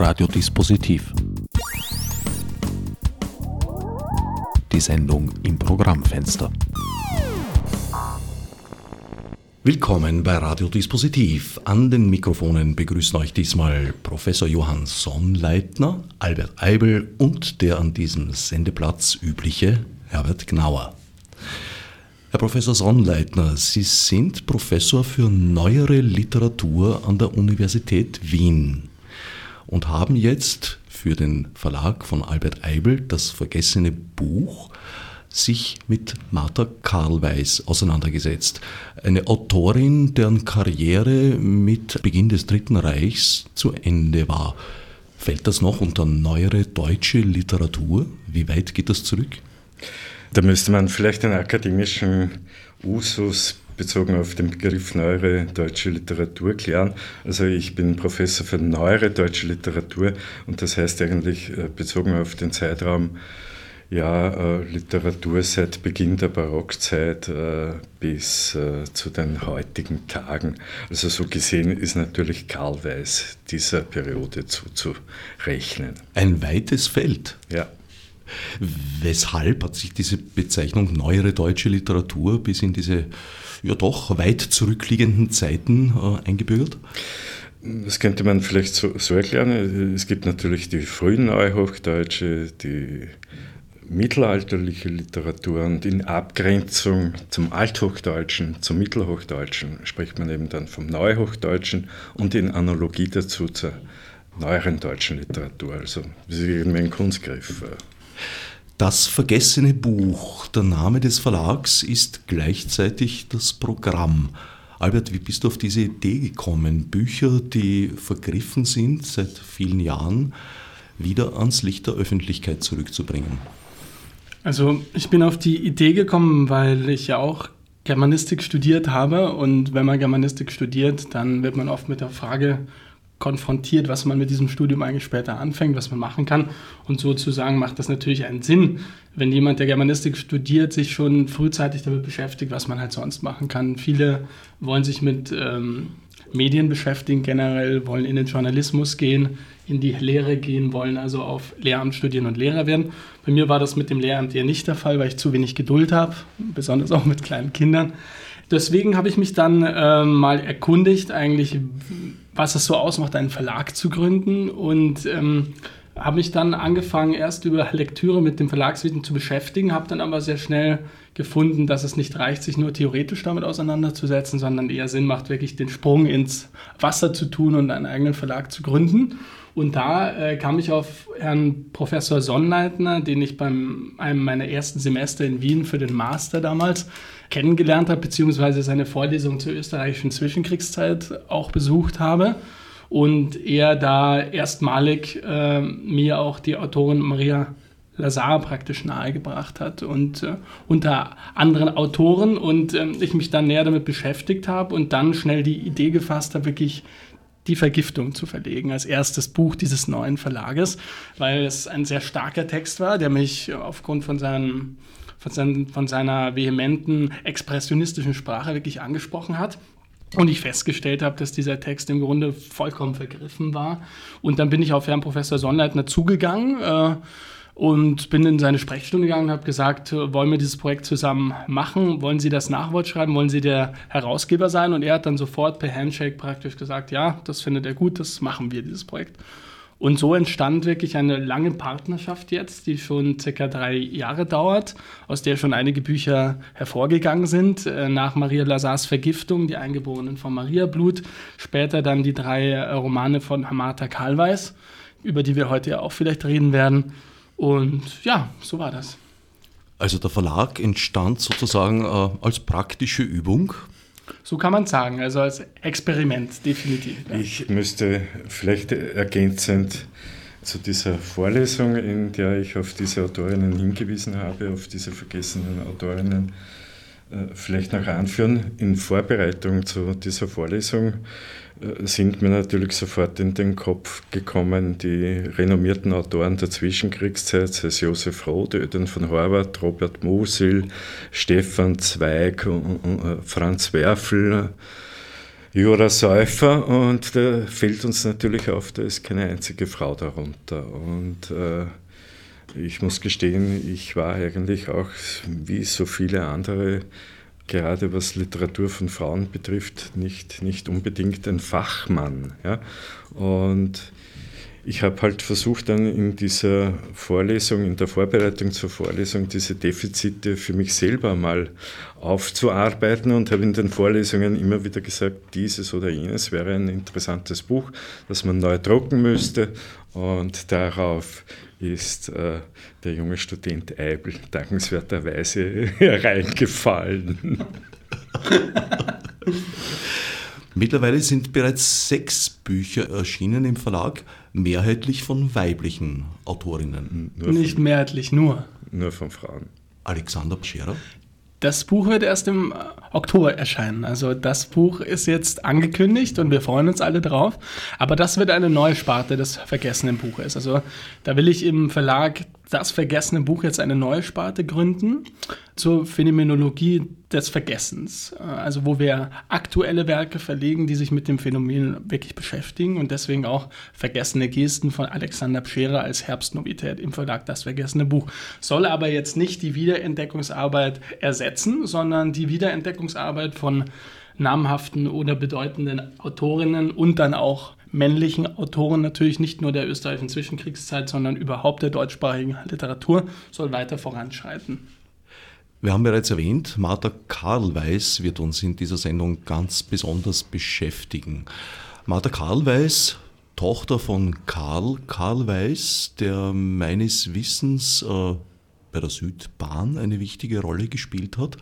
Radiodispositiv. Die Sendung im Programmfenster. Willkommen bei Radiodispositiv. An den Mikrofonen begrüßen euch diesmal Professor Johann Sonnleitner, Albert Eibel und der an diesem Sendeplatz übliche Herbert Gnauer. Herr Professor Sonnleitner, Sie sind Professor für neuere Literatur an der Universität Wien und haben jetzt für den Verlag von Albert Eibel das vergessene Buch sich mit Martha Karlweis auseinandergesetzt. Eine Autorin, deren Karriere mit Beginn des Dritten Reichs zu Ende war. Fällt das noch unter neuere deutsche Literatur? Wie weit geht das zurück? Da müsste man vielleicht den akademischen Usus bezogen auf den Begriff neuere deutsche Literatur klären. Also ich bin Professor für neuere deutsche Literatur und das heißt eigentlich äh, bezogen auf den Zeitraum ja, äh, Literatur seit Beginn der Barockzeit äh, bis zu den heutigen Tagen. Also so gesehen ist natürlich Karl Weiß dieser Periode zuzurechnen. Ein weites Feld. Ja. Weshalb hat sich diese Bezeichnung neuere deutsche Literatur bis in diese ja doch weit zurückliegenden Zeiten äh, eingebürgert? Das könnte man vielleicht so, so, erklären. Es gibt natürlich die frühen Neuhochdeutsche, die mittelalterliche Literatur und in Abgrenzung zum Althochdeutschen, zum Mittelhochdeutschen spricht man eben dann vom Neuhochdeutschen und in Analogie dazu zur neueren deutschen Literatur. Also das ist irgendwie ein Kunstgriff. Das vergessene Buch, der Name des Verlags, ist gleichzeitig das Programm. Albert, wie bist du auf diese Idee gekommen, Bücher, die vergriffen sind seit vielen Jahren, wieder ans Licht der Öffentlichkeit zurückzubringen? Also ich bin auf die Idee gekommen, weil ich ja auch Germanistik studiert habe und wenn man Germanistik studiert, dann wird man oft mit der Frage konfrontiert, was man mit diesem Studium eigentlich später anfängt, was man machen kann. Und sozusagen macht das natürlich einen Sinn, wenn jemand, der Germanistik studiert, sich schon frühzeitig damit beschäftigt, was man halt sonst machen kann. Viele wollen sich mit ähm, Medien beschäftigen, generell wollen in den Journalismus gehen, in die Lehre gehen, wollen also auf Lehramt studieren und Lehrer werden. Bei mir war das mit dem Lehramt eher nicht der Fall, weil ich zu wenig Geduld habe, besonders auch mit kleinen Kindern. Deswegen habe ich mich dann äh, mal erkundigt, eigentlich, was es so ausmacht, einen Verlag zu gründen und ähm, habe mich dann angefangen, erst über Lektüre mit dem Verlagswesen zu beschäftigen, habe dann aber sehr schnell gefunden, dass es nicht reicht, sich nur theoretisch damit auseinanderzusetzen, sondern eher Sinn macht, wirklich den Sprung ins Wasser zu tun und einen eigenen Verlag zu gründen. Und da äh, kam ich auf Herrn Professor Sonnleitner, den ich beim einem meiner ersten Semester in Wien für den Master damals kennengelernt habe, beziehungsweise seine Vorlesung zur österreichischen Zwischenkriegszeit auch besucht habe. Und er da erstmalig äh, mir auch die Autorin Maria Lazar praktisch nahegebracht hat und äh, unter anderen Autoren und äh, ich mich dann näher damit beschäftigt habe und dann schnell die Idee gefasst habe, wirklich die Vergiftung zu verlegen als erstes Buch dieses neuen Verlages, weil es ein sehr starker Text war, der mich aufgrund von seinem von, seinen, von seiner vehementen, expressionistischen Sprache wirklich angesprochen hat. Und ich festgestellt habe, dass dieser Text im Grunde vollkommen vergriffen war. Und dann bin ich auf Herrn Professor Sonnleitner zugegangen äh, und bin in seine Sprechstunde gegangen und habe gesagt, wollen wir dieses Projekt zusammen machen? Wollen Sie das Nachwort schreiben? Wollen Sie der Herausgeber sein? Und er hat dann sofort per Handshake praktisch gesagt, ja, das findet er gut, das machen wir, dieses Projekt. Und so entstand wirklich eine lange Partnerschaft jetzt, die schon circa drei Jahre dauert, aus der schon einige Bücher hervorgegangen sind. Äh, nach Maria Lazars Vergiftung, die Eingeborenen von Maria Blut, später dann die drei äh, Romane von Hamata Karlweis, über die wir heute ja auch vielleicht reden werden. Und ja, so war das. Also der Verlag entstand sozusagen äh, als praktische Übung so kann man sagen, also als Experiment, definitiv. Ja. Ich müsste vielleicht ergänzend zu dieser Vorlesung, in der ich auf diese Autorinnen hingewiesen habe, auf diese vergessenen Autorinnen, äh, vielleicht noch anführen. In Vorbereitung zu dieser Vorlesung sind mir natürlich sofort in den Kopf gekommen die renommierten Autoren der Zwischenkriegszeit, sei es Josef Roth, Öden von Horvath, Robert Musil, Stefan Zweig, und, Franz Werfel, Jura Säufer und da fällt uns natürlich auf, da ist keine einzige Frau darunter. Und äh, ich muss gestehen, ich war eigentlich auch wie so viele andere, gerade was Literatur von Frauen betrifft, nicht, nicht unbedingt ein Fachmann. Ja? Und ich habe halt versucht, dann in dieser Vorlesung, in der Vorbereitung zur Vorlesung, diese Defizite für mich selber mal aufzuarbeiten und habe in den Vorlesungen immer wieder gesagt, dieses oder jenes wäre ein interessantes Buch, das man neu drucken müsste. Und darauf ist äh, der junge Student Eibel dankenswerterweise hereingefallen. Mittlerweile sind bereits sechs Bücher erschienen im Verlag, mehrheitlich von weiblichen Autorinnen. Nur Nicht von, mehrheitlich, nur. Nur von Frauen. Alexander Scherer? Das Buch wird erst im Oktober erscheinen. Also das Buch ist jetzt angekündigt und wir freuen uns alle drauf. Aber das wird eine neue Sparte des vergessenen Buches. Also da will ich im Verlag das vergessene Buch jetzt eine neue Sparte gründen zur Phänomenologie des Vergessens. Also wo wir aktuelle Werke verlegen, die sich mit dem Phänomen wirklich beschäftigen und deswegen auch vergessene Gesten von Alexander Pscherer als Herbstnovität im Verlag Das vergessene Buch. Soll aber jetzt nicht die Wiederentdeckungsarbeit ersetzen, sondern die Wiederentdeckungsarbeit von namhaften oder bedeutenden Autorinnen und dann auch männlichen Autoren natürlich nicht nur der österreichischen Zwischenkriegszeit, sondern überhaupt der deutschsprachigen Literatur soll weiter voranschreiten. Wir haben bereits erwähnt, Martha Karlweis wird uns in dieser Sendung ganz besonders beschäftigen. Martha Karlweis, Tochter von Karl Karlweis, der meines Wissens äh, bei der Südbahn eine wichtige Rolle gespielt hat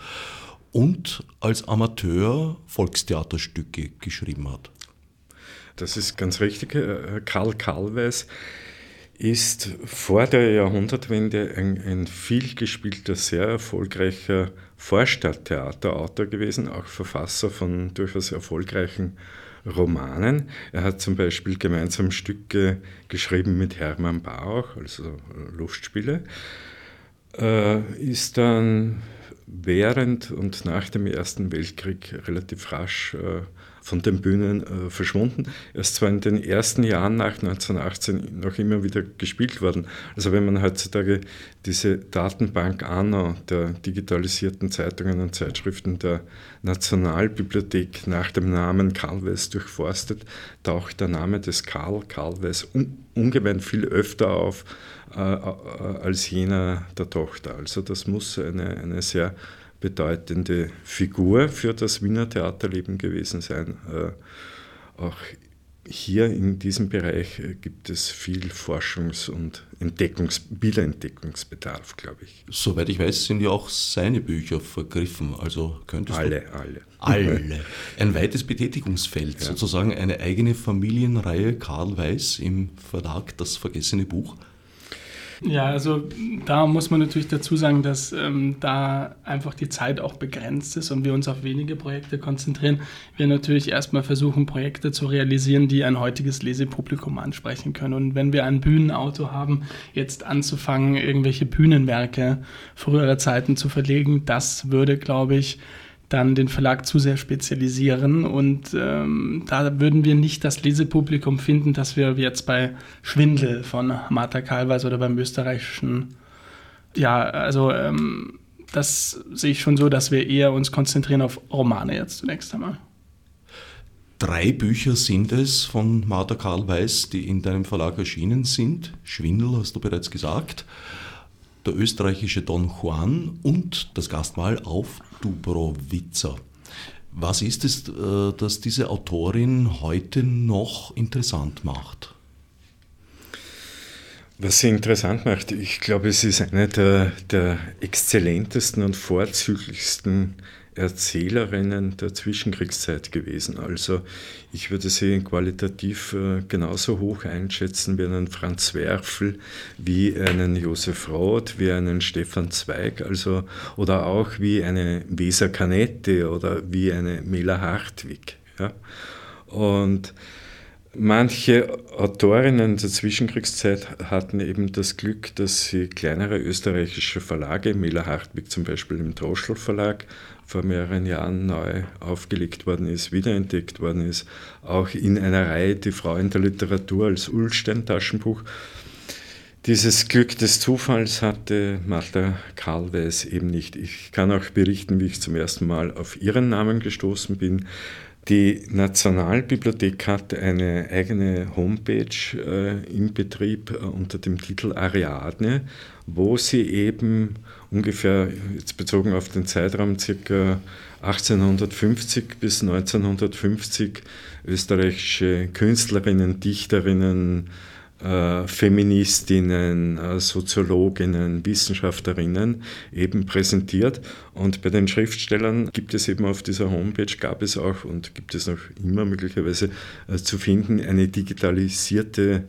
und als Amateur Volkstheaterstücke geschrieben hat. Das ist ganz richtig. Äh, Karl Karlweis ist vor der Jahrhundertwende ein, ein vielgespielter, sehr erfolgreicher Vorstadttheaterautor gewesen, auch Verfasser von durchaus erfolgreichen Romanen. Er hat zum Beispiel gemeinsam Stücke geschrieben mit Hermann Bauch, also Lustspiele. Äh, ist dann während und nach dem Ersten Weltkrieg relativ rasch äh, von den Bühnen äh, verschwunden. Er ist zwar in den ersten Jahren nach 1918 noch immer wieder gespielt worden. Also wenn man heutzutage diese Datenbank ANO der digitalisierten Zeitungen und Zeitschriften der Nationalbibliothek nach dem Namen Karl Wess durchforstet, taucht der Name des Karl, Karl Wess, un ungemein viel öfter auf äh, äh, als jener der Tochter. Also das muss eine, eine sehr bedeutende Figur für das Wiener Theaterleben gewesen sein. Äh, auch hier in diesem Bereich äh, gibt es viel Forschungs- und Entdeckungs Wiederentdeckungsbedarf, glaube ich. Soweit ich weiß, sind ja auch seine Bücher vergriffen. Also könntest alle, du alle. Alle. Ein weites Betätigungsfeld, ja. sozusagen eine eigene Familienreihe Karl Weiß im Verlag Das Vergessene Buch. Ja, also da muss man natürlich dazu sagen, dass ähm, da einfach die Zeit auch begrenzt ist und wir uns auf wenige Projekte konzentrieren. Wir natürlich erstmal versuchen, Projekte zu realisieren, die ein heutiges Lesepublikum ansprechen können. Und wenn wir ein Bühnenauto haben, jetzt anzufangen, irgendwelche Bühnenwerke früherer Zeiten zu verlegen, das würde, glaube ich, dann den Verlag zu sehr spezialisieren und ähm, da würden wir nicht das Lesepublikum finden, das wir jetzt bei Schwindel von Martha Kalweis oder beim österreichischen, ja, also ähm, das sehe ich schon so, dass wir eher uns konzentrieren auf Romane jetzt zunächst einmal. Drei Bücher sind es von Martha Karl die in deinem Verlag erschienen sind. Schwindel hast du bereits gesagt der österreichische Don Juan und das Gastmahl auf Dubrovica. Was ist es, äh, das diese Autorin heute noch interessant macht? Was sie interessant macht, ich glaube, es ist eine der, der exzellentesten und vorzüglichsten Erzählerinnen der Zwischenkriegszeit gewesen. Also ich würde sie qualitativ äh, genauso hoch einschätzen wie einen Franz Werfel, wie einen Josef Roth, wie einen Stefan Zweig, also oder auch wie eine Weser Canette oder wie eine Mela Hartwig. Ja? Und Manche Autorinnen der Zwischenkriegszeit hatten eben das Glück, dass sie kleinere österreichische Verlage, Mela Hartwig zum Beispiel im Droschl Verlag, vor mehreren Jahren neu aufgelegt worden ist, wiederentdeckt worden ist, auch in einer Reihe Die Frau in der Literatur als Ulstein-Taschenbuch. Dieses Glück des Zufalls hatte Martha Karlweis eben nicht. Ich kann auch berichten, wie ich zum ersten Mal auf ihren Namen gestoßen bin. Die Nationalbibliothek hat eine eigene Homepage äh, im Betrieb äh, unter dem Titel Ariadne, wo sie eben ungefähr, jetzt bezogen auf den Zeitraum circa 1850 bis 1950, österreichische Künstlerinnen, Dichterinnen, äh, Feministinnen, äh, Soziologinnen, Wissenschaftlerinnen eben präsentiert. Und bei den Schriftstellern gibt es eben auf dieser Homepage, gab es auch und gibt es noch immer möglicherweise äh, zu finden, eine digitalisierte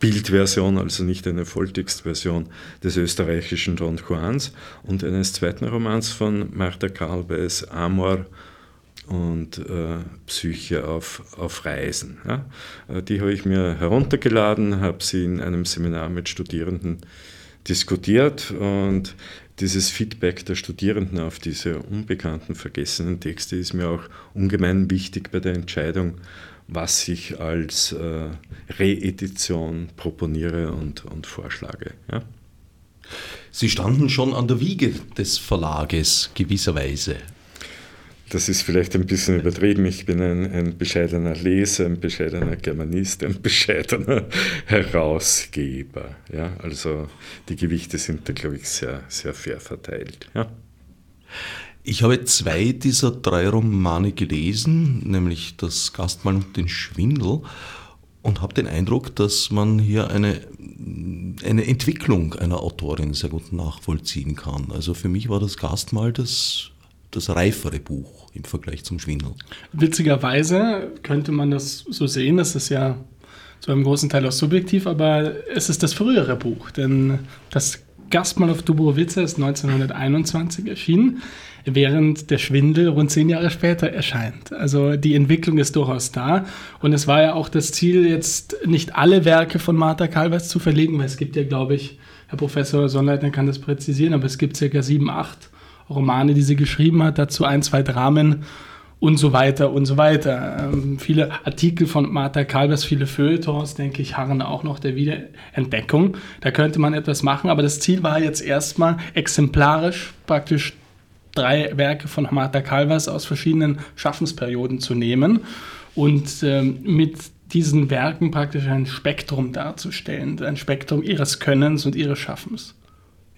Bildversion, also nicht eine Volltextversion des österreichischen Don Juans und eines zweiten Romans von Martha Karlweis, Amor und äh, Psyche auf, auf Reisen. Ja. Äh, die habe ich mir heruntergeladen, habe sie in einem Seminar mit Studierenden diskutiert und dieses Feedback der Studierenden auf diese unbekannten, vergessenen Texte ist mir auch ungemein wichtig bei der Entscheidung, was ich als äh, Reedition proponiere und, und vorschlage. Ja. Sie standen schon an der Wiege des Verlages gewisserweise. Das ist vielleicht ein bisschen übertrieben. Ich bin ein, ein bescheidener Leser, ein bescheidener Germanist, ein bescheidener Herausgeber. Ja, also die Gewichte sind da, glaube ich, sehr, sehr fair verteilt. Ja. Ich habe zwei dieser drei Romane gelesen, nämlich Das Gastmahl und den Schwindel, und habe den Eindruck, dass man hier eine, eine Entwicklung einer Autorin sehr gut nachvollziehen kann. Also für mich war das Gastmahl das das reifere Buch im Vergleich zum Schwindel. Witzigerweise könnte man das so sehen, das ist ja zu einem großen Teil auch subjektiv, aber es ist das frühere Buch, denn das Gastmahl auf Dubrovice ist 1921 erschienen, während der Schwindel rund zehn Jahre später erscheint. Also die Entwicklung ist durchaus da und es war ja auch das Ziel, jetzt nicht alle Werke von Martha Kalvers zu verlegen, weil es gibt ja, glaube ich, Herr Professor Sonnleitner kann das präzisieren, aber es gibt circa sieben, acht Romane, die sie geschrieben hat, dazu ein, zwei Dramen und so weiter und so weiter. Ähm, viele Artikel von Martha Kalbers, viele Feuilletons, denke ich, harren auch noch der Wiederentdeckung. Da könnte man etwas machen, aber das Ziel war jetzt erstmal exemplarisch praktisch drei Werke von Martha Calvas aus verschiedenen Schaffensperioden zu nehmen und ähm, mit diesen Werken praktisch ein Spektrum darzustellen, ein Spektrum ihres Könnens und ihres Schaffens.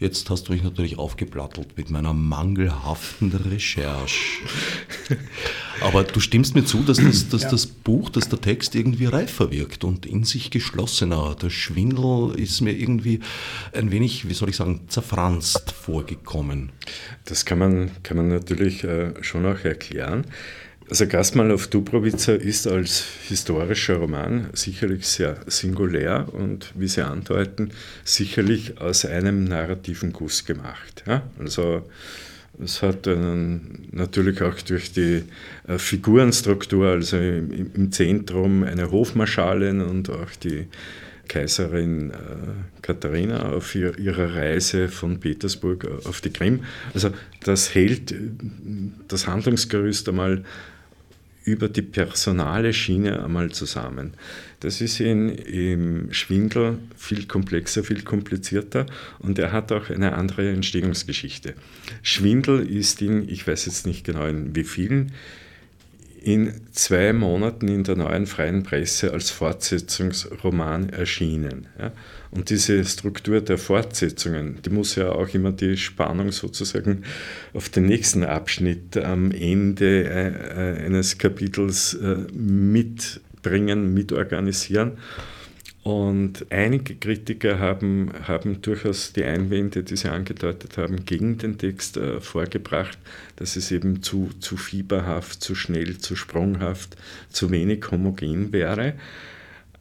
Jetzt hast du mich natürlich aufgeplattelt mit meiner mangelhaften Recherche. Aber du stimmst mir zu, dass, das, dass ja. das Buch, dass der Text irgendwie reifer wirkt und in sich geschlossener. Der Schwindel ist mir irgendwie ein wenig, wie soll ich sagen, zerfranst vorgekommen. Das kann man, kann man natürlich äh, schon auch erklären. Also Gastmahl auf Dubrovica ist als historischer Roman sicherlich sehr singulär und, wie Sie andeuten, sicherlich aus einem narrativen Guss gemacht. Ja? Also es hat einen, natürlich auch durch die äh, Figurenstruktur, also im, im, Zentrum eine Hofmarschalin und auch die Kaiserin äh, Katharina auf ihr, ihrer Reise von Petersburg auf die Krim. Also das hält äh, das Handlungsgerüst einmal über die personale Schiene einmal zusammen. Das ist in, im Schwindel viel komplexer, viel komplizierter und er hat auch eine andere Entstehungsgeschichte. Schwindel ist in, ich weiß jetzt nicht genau in wie vielen, in zwei Monaten in der neuen freien Presse als Fortsetzungsroman erschienen. Ja. Und diese Struktur der Fortsetzungen, die muss ja auch immer die Spannung sozusagen auf den nächsten Abschnitt am Ende äh, eines Kapitels äh, mitbringen, mitorganisieren. Und einige Kritiker haben, haben durchaus die Einwände, die sie angedeutet haben, gegen den Text äh, vorgebracht, dass es eben zu, zu fieberhaft, zu schnell, zu sprunghaft, zu wenig homogen wäre.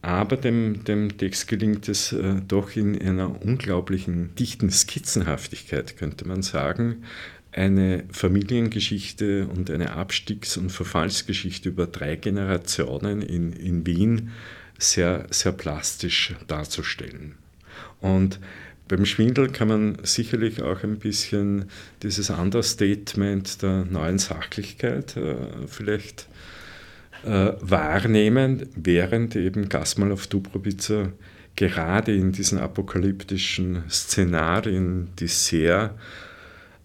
Aber dem, dem Text gelingt es äh, doch in einer unglaublichen dichten Skizzenhaftigkeit, könnte man sagen, eine Familiengeschichte und eine Abstiegs- und Verfallsgeschichte über drei Generationen in, in Wien sehr, sehr plastisch darzustellen. Und beim Schwindel kann man sicherlich auch ein bisschen dieses Understatement der neuen Sachlichkeit äh, vielleicht äh, wahrnehmen, während eben Gasmalow Dubrovica gerade in diesen apokalyptischen Szenarien, die sehr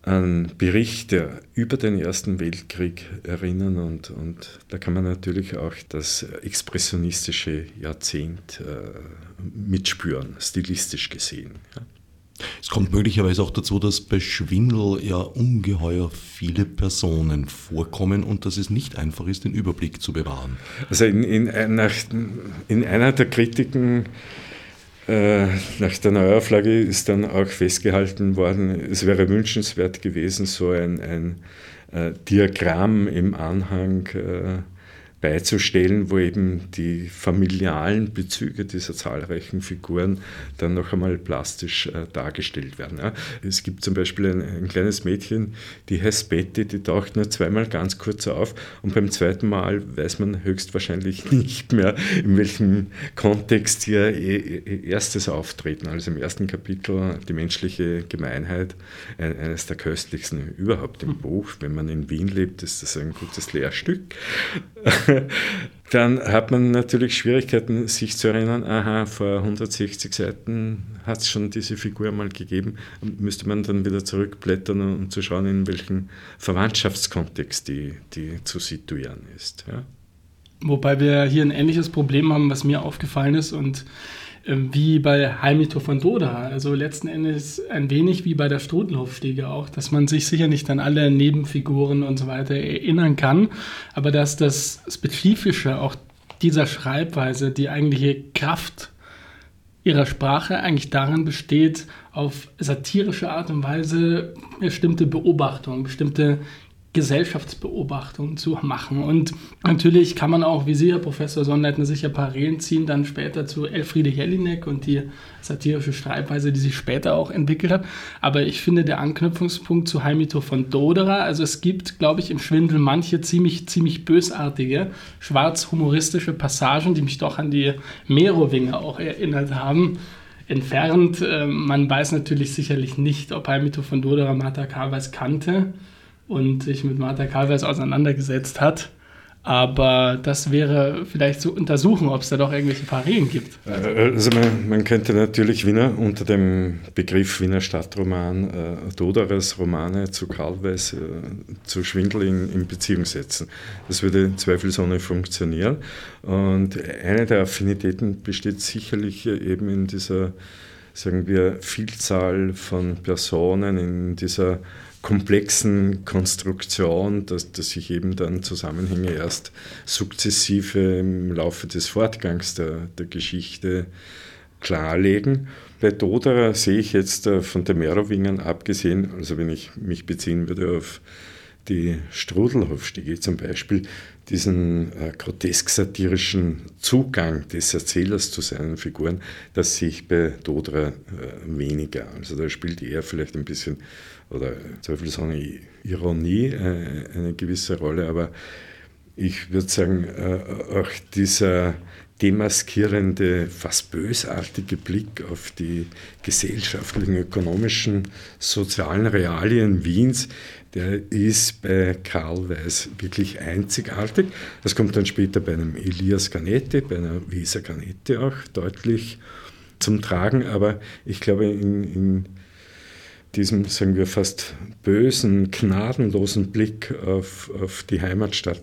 an Berichte über den Ersten Weltkrieg erinnern und, und da kann man natürlich auch das expressionistische Jahrzehnt äh, mitspüren, stilistisch gesehen. Ja. Es kommt möglicherweise auch dazu, dass bei Schwindel ja ungeheuer viele Personen vorkommen und dass es nicht einfach ist, den Überblick zu bewahren. Also in, in, einer, in einer der Kritiken äh, nach der Neuauflage ist dann auch festgehalten worden, es wäre wünschenswert gewesen, so ein, ein äh, Diagramm im Anhang äh, beizustellen, wo eben die familialen Bezüge dieser zahlreichen Figuren dann noch einmal plastisch äh, dargestellt werden. Ja. Es gibt zum Beispiel ein, ein, kleines Mädchen, die heißt Betty, die taucht nur zweimal ganz kurz auf und beim zweiten Mal weiß man höchstwahrscheinlich nicht mehr, in welchem Kontext ihr, ihr erstes Auftreten, also im ersten Kapitel die menschliche Gemeinheit, eines der köstlichsten überhaupt im Buch. Wenn man in Wien lebt, ist das ein gutes Lehrstück. dann hat man natürlich Schwierigkeiten, sich zu erinnern, aha, vor 160 Seiten hat es schon diese Figur mal gegeben. Müsste man dann wieder zurückblättern, um zu schauen, in welchem Verwandtschaftskontext die, die zu situieren ist. Ja. Wobei wir hier ein ähnliches Problem haben, was mir aufgefallen ist und wie bei Heimito von Doda. Also letzten Endes ein wenig wie bei der Strudelhofstiege auch, dass man sich sicher nicht an alle Nebenfiguren und so weiter erinnern kann, aber dass das Spezifische auch dieser Schreibweise, die eigentliche Kraft ihrer Sprache eigentlich darin besteht, auf satirische Art und Weise bestimmte Beobachtungen, bestimmte Gesellschaftsbeobachtungen zu machen. Und natürlich kann man auch, wie Sie, Herr Professor Sonnleitner, sicher Parallelen ziehen, dann später zu Elfriede Jelinek und die satirische Schreibweise, die sich später auch entwickelt hat. Aber ich finde der Anknüpfungspunkt zu Heimito von Doderer, also es gibt, glaube ich, im Schwindel manche ziemlich, ziemlich bösartige, schwarz-humoristische Passagen, die mich doch an die Merowinger auch erinnert haben entfernt. Ähm, man weiß natürlich sicherlich nicht, ob Heimito von Doderer Martha Karweis kannte und sich mit Martha Kalvers auseinandergesetzt hat. Aber das wäre vielleicht zu untersuchen, ob es da doch irgendwelche Parallelen gibt. Äh, also man, man, könnte natürlich Wiener unter dem Begriff Wiener Stadtroman äh, Doderes Romane zu Karlweis, äh, zu Schwindel in, in, Beziehung setzen. Das würde zweifelsohne funktionieren. Und eine der Affinitäten besteht sicherlich eben in dieser, sagen wir, Vielzahl von Personen, in dieser komplexen Konstruktion, dass, dass sich eben dann Zusammenhänge erst sukzessive im Laufe des Fortgangs der, der Geschichte klarlegen. Bei Doderer sehe ich jetzt äh, von der Merowingern abgesehen, also wenn ich mich beziehen würde auf die Strudelhofstiege zum Beispiel, diesen äh, grotesk-satirischen Zugang des Erzählers zu seinen Figuren, das sehe ich bei Dodra äh, weniger. Also da spielt er vielleicht ein bisschen oder zweifelsohne Ironie äh, eine gewisse Rolle, aber ich würde sagen, äh, auch dieser demaskierende, fast bösartige Blick auf die gesellschaftlichen, ökonomischen, sozialen Realien Wiens, der ist bei Karl Weiß wirklich einzigartig. Das kommt dann später bei einem Elias Canetti, bei einer Weser Canetti auch deutlich zum Tragen, aber ich glaube, in, in diesem, sagen wir, fast bösen, gnadenlosen Blick auf, auf die Heimatstadt,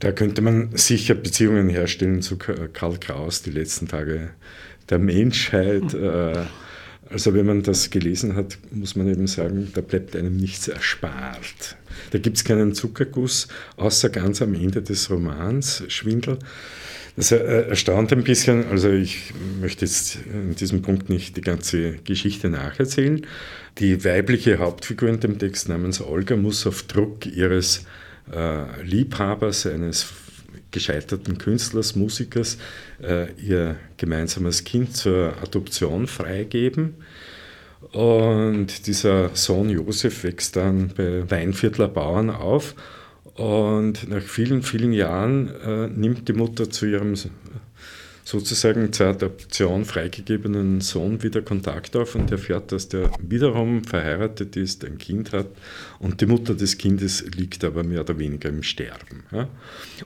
da könnte man sicher Beziehungen herstellen zu Karl Kraus, die letzten Tage der Menschheit. Äh, also wenn man das gelesen hat, muss man eben sagen, da bleibt einem nichts erspart. Da gibt es keinen Zuckerguss, außer ganz am Ende des Romans, Schwindel. Das äh, erstaunt ein bisschen, also ich möchte jetzt in diesem Punkt nicht die ganze Geschichte nacherzählen. Die weibliche Hauptfigur in dem Text namens Olga muss auf Druck ihres äh, Liebhabers, eines gescheiterten Künstlers, Musikers, äh, ihr gemeinsames Kind zur Adoption freigeben. Und dieser Sohn Josef wächst dann bei Weinviertler Bauern auf. Und nach vielen, vielen Jahren äh, nimmt die Mutter zu ihrem sozusagen zur Adoption freigegebenen Sohn wieder Kontakt auf und erfährt, dass der wiederum verheiratet ist, ein Kind hat und die Mutter des Kindes liegt aber mehr oder weniger im Sterben. Ja?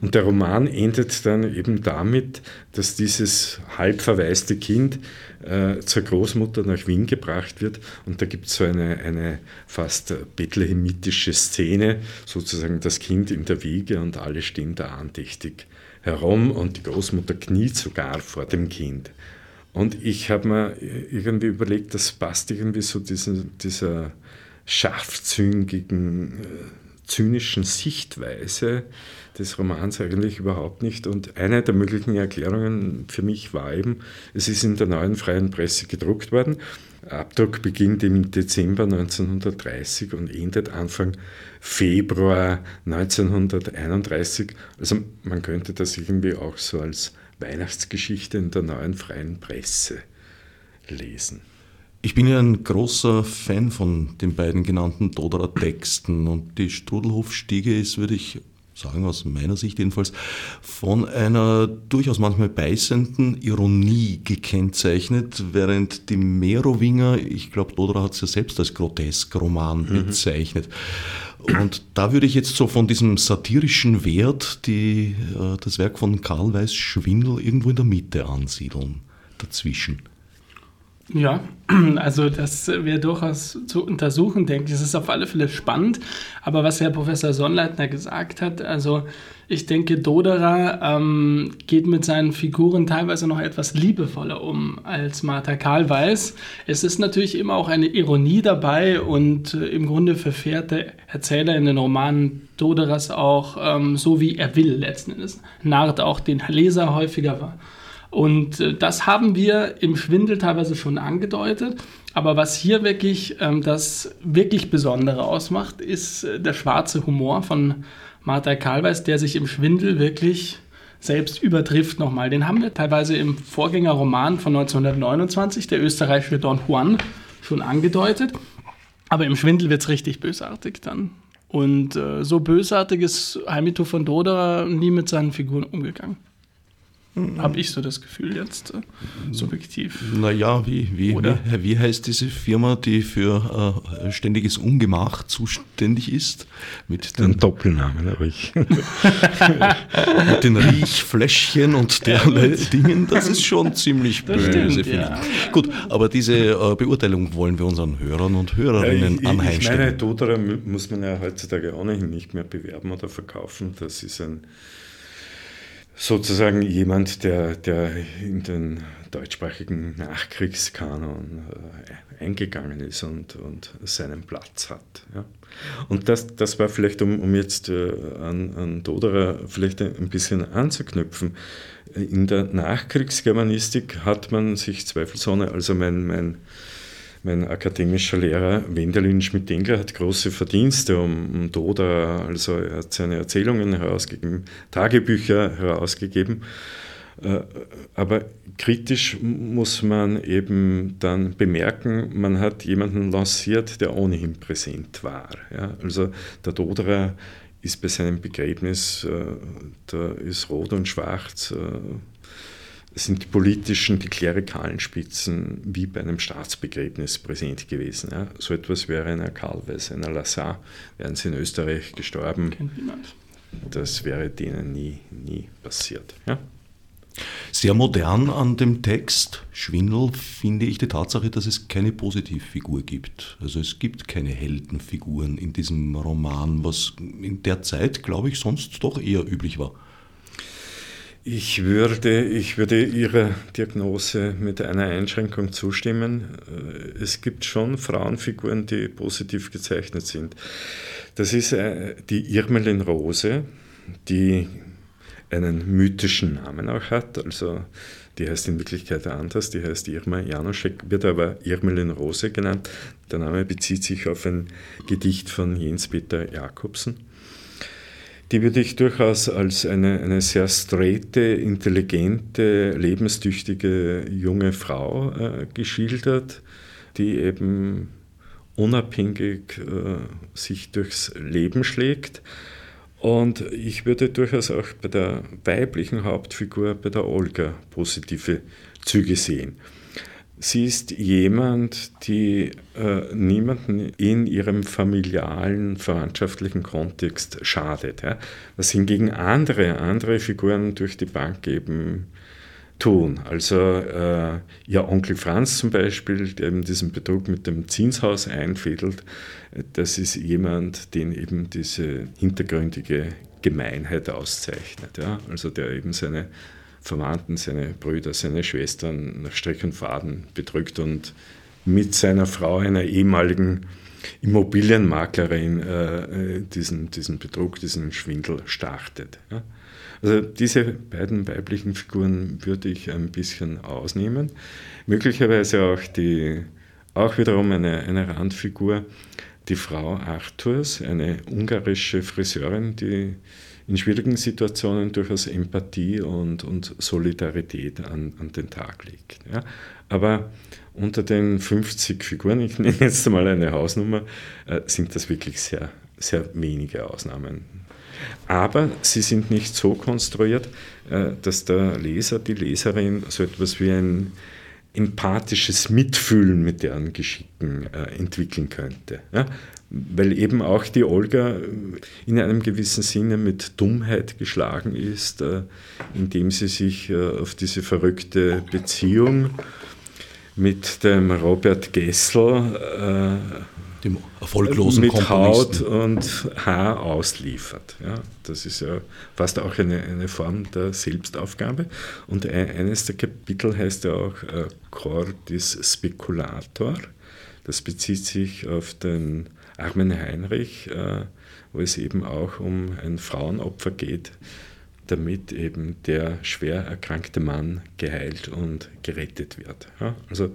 Und der Roman endet dann eben damit, dass dieses halb verwaiste Kind äh, zur Großmutter nach Wien gebracht wird und da gibt es so eine, eine fast bethlehemitische Szene, sozusagen das Kind in der Wiege und alle stehen da andächtig herum und die Großmutter kniet sogar vor dem Kind. Und ich habe mir irgendwie überlegt, das passt irgendwie so diesen, dieser scharfzüngigen, äh, zynischen Sichtweise des Romans eigentlich überhaupt nicht. Und eine der möglichen Erklärungen für mich war eben, es ist in der neuen freien Presse gedruckt worden. Abdruck beginnt im Dezember 1930 und endet Anfang Februar 1931. Also man könnte das irgendwie auch so als Weihnachtsgeschichte in der neuen freien Presse lesen. Ich bin ja ein großer Fan von den beiden genannten Doderer Texten und die Strudelhofstiege ist, würde ich sagen, aus meiner Sicht jedenfalls, von einer durchaus manchmal beißenden Ironie gekennzeichnet, während die Merowinger, ich glaube, Doderer hat es ja selbst als Grotesk-Roman mhm. bezeichnet. Und da würde ich jetzt so von diesem satirischen Wert die, äh, das Werk von Karl Weiß Schwindel irgendwo in der Mitte ansiedeln, dazwischen. Ja, also das wäre durchaus zu untersuchen, denke ich. Es ist auf alle Fälle spannend. Aber was Herr Professor Sonnleitner gesagt hat, also ich denke, Doderer ähm, geht mit seinen Figuren teilweise noch etwas liebevoller um als Martha Karlweis. Es ist natürlich immer auch eine Ironie dabei und äh, im Grunde verfährt der Erzähler in den Romanen Doderers auch ähm, so, wie er will letzten Endes. Narrt auch den Leser häufiger. Und äh, das haben wir im Schwindel teilweise schon angedeutet. Aber was hier wirklich ähm, das wirklich Besondere ausmacht, ist äh, der schwarze Humor von Martha Karlweis, der sich im Schwindel wirklich selbst übertrifft nochmal. Den haben wir teilweise im Vorgängerroman von 1929, der österreichische Don Juan, schon angedeutet. Aber im Schwindel wird es richtig bösartig dann. Und äh, so bösartig ist Heimito von Doderer nie mit seinen Figuren umgegangen. Habe ich so das Gefühl jetzt, äh, subjektiv. Naja, wie, wie, wie, wie heißt diese Firma, die für äh, ständiges Ungemach zuständig ist? Mit den Doppelnamen habe ich. mit den Riechfläschchen und derlei ja, Dingen, das ist schon ziemlich das böse, finde ja. ich. Gut, aber diese äh, Beurteilung wollen wir unseren Hörern und Hörerinnen ja, ich, anheimstellen. Ich meine, Todera muss man ja heutzutage ohnehin nicht mehr bewerben oder verkaufen. Das ist ein sozusagen jemand, der, der in den deutschsprachigen Nachkriegskanon äh, eingegangen ist und, und seinen Platz hat. Ja. Und das, das war vielleicht, um, um jetzt äh, an, an Doderer vielleicht ein bisschen anzuknüpfen, in der Nachkriegsgermanistik hat man sich zweifelsohne, also mein, mein mein akademischer Lehrer Wendelin Schmidt-Engler hat große Verdienste um, um Doda, also er hat seine Erzählungen herausgegeben, Tagebücher herausgegeben. Äh, aber kritisch muss man eben dann bemerken, man hat jemanden lanciert, der ohnehin präsent war. Ja? Also der Doderer ist bei seinem Begräbnis, äh, da ist rot und schwarz, äh, sind die politischen, die klerikalen Spitzen wie bei einem Staatsbegräbnis präsent gewesen. Ja. So etwas wäre einer Karlweis, einer Lassin, wären sie in Österreich gestorben. Das wäre denen nie, nie passiert. Ja. Sehr modern an dem Text Schwindel finde ich die Tatsache, dass es keine Positivfigur gibt. Also es gibt keine Heldenfiguren in diesem Roman, was in der Zeit, glaube ich, sonst doch eher üblich war. Ich würde, ich würde Ihrer Diagnose mit einer Einschränkung zustimmen. Äh, es gibt schon Frauenfiguren, die positiv gezeichnet sind. Das ist äh, die Irmelin Rose, die einen mythischen Namen auch hat. Also die heißt in Wirklichkeit anders, die heißt Irma Janoschek, wird aber Irmelin Rose genannt. Der Name bezieht sich auf ein Gedicht von Jens Peter Jakobsen die würde ich durchaus als eine, eine sehr straighte, intelligente, lebenstüchtige junge Frau äh, geschildert. die eben unabhängig äh, sich durchs Leben schlägt. Und ich würde durchaus auch bei der weiblichen Hauptfigur, bei der Olga, positive Züge sehen. Sie ist jemand, die äh, niemanden in ihrem familialen, verwandtschaftlichen Kontext schadet. Ja? Was hingegen andere, andere Figuren durch die Bank eben tun. Also äh, ihr Onkel Franz zum Beispiel, der eben diesen Betrug mit dem Zinshaus einfädelt, das ist jemand, den eben diese hintergründige Gemeinheit auszeichnet. Ja? Also der eben seine Verwandten, seine Brüder, seine Schwestern nach Strick und Faden bedrückt und mit seiner Frau, einer ehemaligen Immobilienmaklerin, äh, diesen, diesen Betrug, diesen Schwindel startet. Ja? Also diese beiden weiblichen Figuren würde ich ein bisschen ausnehmen. Möglicherweise auch die, auch wiederum eine, eine Randfigur, die Frau Arthurs, eine ungarische Friseurin, die in schwierigen Situationen durchaus Empathie und, und Solidarität an, an den Tag legt. Ja. Aber unter den 50 Figuren, ich nenne jetzt mal eine Hausnummer, äh, sind das wirklich sehr, sehr wenige Ausnahmen. Aber sie sind nicht so konstruiert, äh, dass der Leser, die Leserin so etwas wie ein empathisches Mitfühlen mit deren Geschicken äh, entwickeln könnte. Weil eben auch die Olga in einem gewissen Sinne mit Dummheit geschlagen ist, äh, indem sie sich äh, auf diese verrückte Beziehung mit dem Robert Gessel äh, dem erfolglosen mit Haut und Haar ausliefert. Ja, das ist ja fast auch eine, eine Form der Selbstaufgabe. Und eines der Kapitel heißt ja auch Cordis Speculator. Das bezieht sich auf den armen Heinrich, äh, wo es eben auch um ein Frauenopfer geht, damit eben der schwer erkrankte Mann geheilt und gerettet wird. Ja, also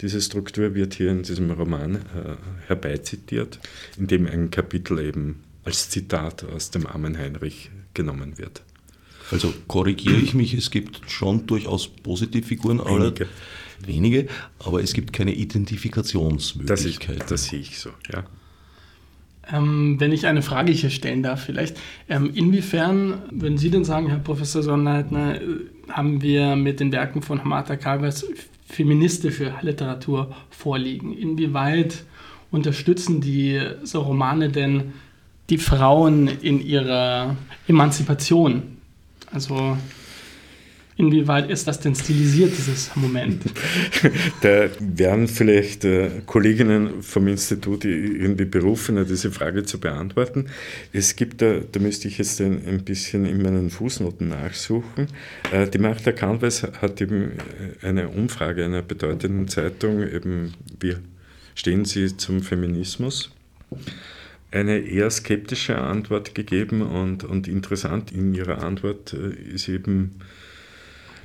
diese Struktur wird hier in diesem Roman äh, herbeizitiert, in dem ein Kapitel eben als Zitat aus dem armen Heinrich genommen wird. Also korrigiere ich mich, es gibt schon durchaus Positivfiguren, wenige. wenige, aber es gibt keine Identifikationsmöglichkeit. Das, das sehe ich so, ja. Ähm, wenn ich eine Frage hier stellen darf, vielleicht. Ähm, inwiefern würden Sie denn sagen, Herr Professor Sonnleitner, äh, haben wir mit den Werken von Hamata Kalvers feministische Literatur vorliegen? Inwieweit unterstützen diese Romane denn die Frauen in ihrer Emanzipation? Also Inwieweit ist das denn stilisiert, dieses Moment? Da werden vielleicht äh, Kolleginnen vom Institut irgendwie berufen, diese Frage zu beantworten. Es gibt da, da müsste ich jetzt ein, bisschen in meinen Fußnoten nachsuchen. Äh, die Martha Canvas hat eben äh, eine Umfrage einer bedeutenden Zeitung, eben, wie stehen Sie zum Feminismus? eine eher skeptische Antwort gegeben und, und interessant in ihrer Antwort ist eben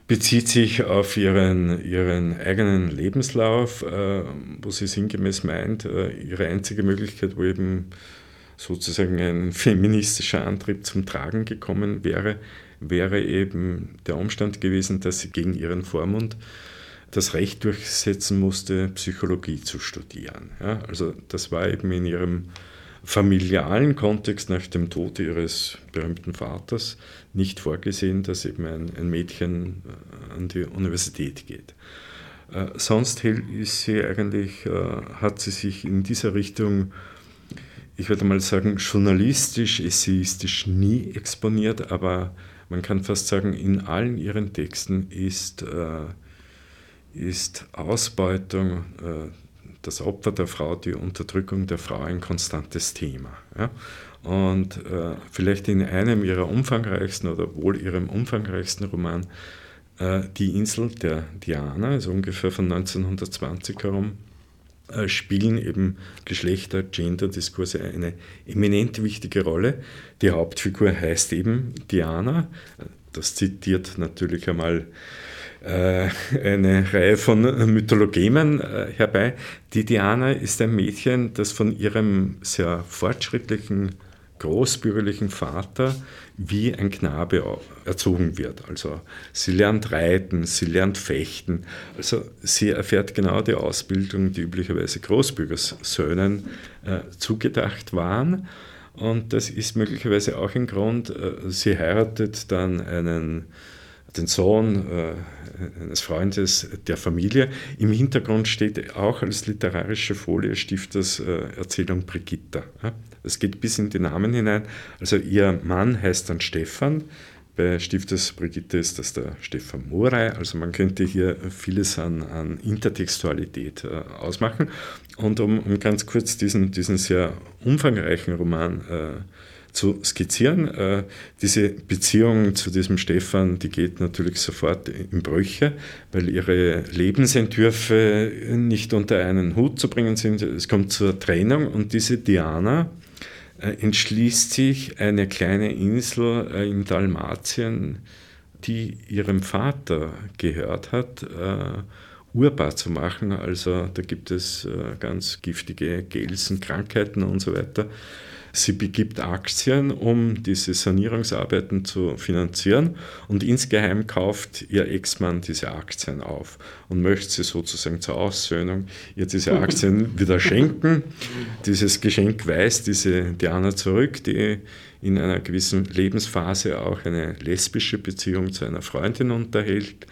bezieht sich auf ihren, ihren eigenen Lebenslauf, äh, wo sie sinngemäß meint, äh, ihre einzige Möglichkeit, wo eben sozusagen ein feministischer Antrieb zum Tragen gekommen wäre, wäre eben der Umstand gewesen, dass sie gegen ihren Vormund das Recht durchsetzen musste, Psychologie zu studieren. Ja, also das war eben in ihrem familialen Kontext nach dem Tod ihres berühmten Vaters nicht vorgesehen, dass eben ein, ein Mädchen äh, an die Universität geht. Äh, sonst ist sie eigentlich, äh, hat sie sich in dieser Richtung, ich würde mal sagen, journalistisch, essayistisch nie exponiert, aber man kann fast sagen, in allen ihren Texten ist, äh, ist Ausbeutung, äh, das Opfer der Frau, die Unterdrückung der Frau ein konstantes Thema. Ja? Und äh, vielleicht in einem ihrer umfangreichsten oder wohl ihrem umfangreichsten Roman, äh, Die Insel der Diana, also ungefähr von 1920 herum, äh, spielen eben Geschlechter, Gender-Diskurse eine eminent wichtige Rolle. Die Hauptfigur heißt eben Diana. Das zitiert natürlich einmal äh, eine Reihe von Mythologemen äh, herbei. Die Diana ist ein Mädchen, das von ihrem sehr fortschrittlichen großbürgerlichen Vater wie ein Knabe erzogen wird. Also sie lernt reiten, sie lernt fechten. Also sie erfährt genau die Ausbildung, die üblicherweise Großbürgersöhnen äh, zugedacht waren. Und das ist möglicherweise auch ein Grund, äh, sie heiratet dann einen den Sohn äh, eines Freundes der Familie. Im Hintergrund steht auch als literarische Folie Stifters äh, Erzählung Brigitta. Es geht bis in die Namen hinein. Also ihr Mann heißt dann Stefan. Bei Stifters Brigitte ist das der Stefan Morey. Also man könnte hier vieles an, an Intertextualität äh, ausmachen. Und um, um, ganz kurz diesen, diesen sehr umfangreichen Roman äh, zu skizzieren. Äh, diese Beziehung zu diesem Stefan, die geht natürlich sofort in Brüche, weil ihre Lebensentwürfe nicht unter einen Hut zu bringen sind. Es kommt zur Trennung und diese Diana entschließt sich, eine kleine Insel äh, in Dalmatien, die ihrem Vater gehört hat, urbar zu machen. Also da gibt es ganz giftige Gelsen, Krankheiten und so weiter. Sie begibt Aktien, um diese Sanierungsarbeiten zu finanzieren und insgeheim kauft ihr Ex-Mann diese Aktien auf und möchte sie sozusagen zur Aussöhnung ihr diese Aktien wieder schenken. Dieses Geschenk weist diese Diana zurück, die in einer gewissen Lebensphase auch eine lesbische Beziehung zu einer Freundin unterhält,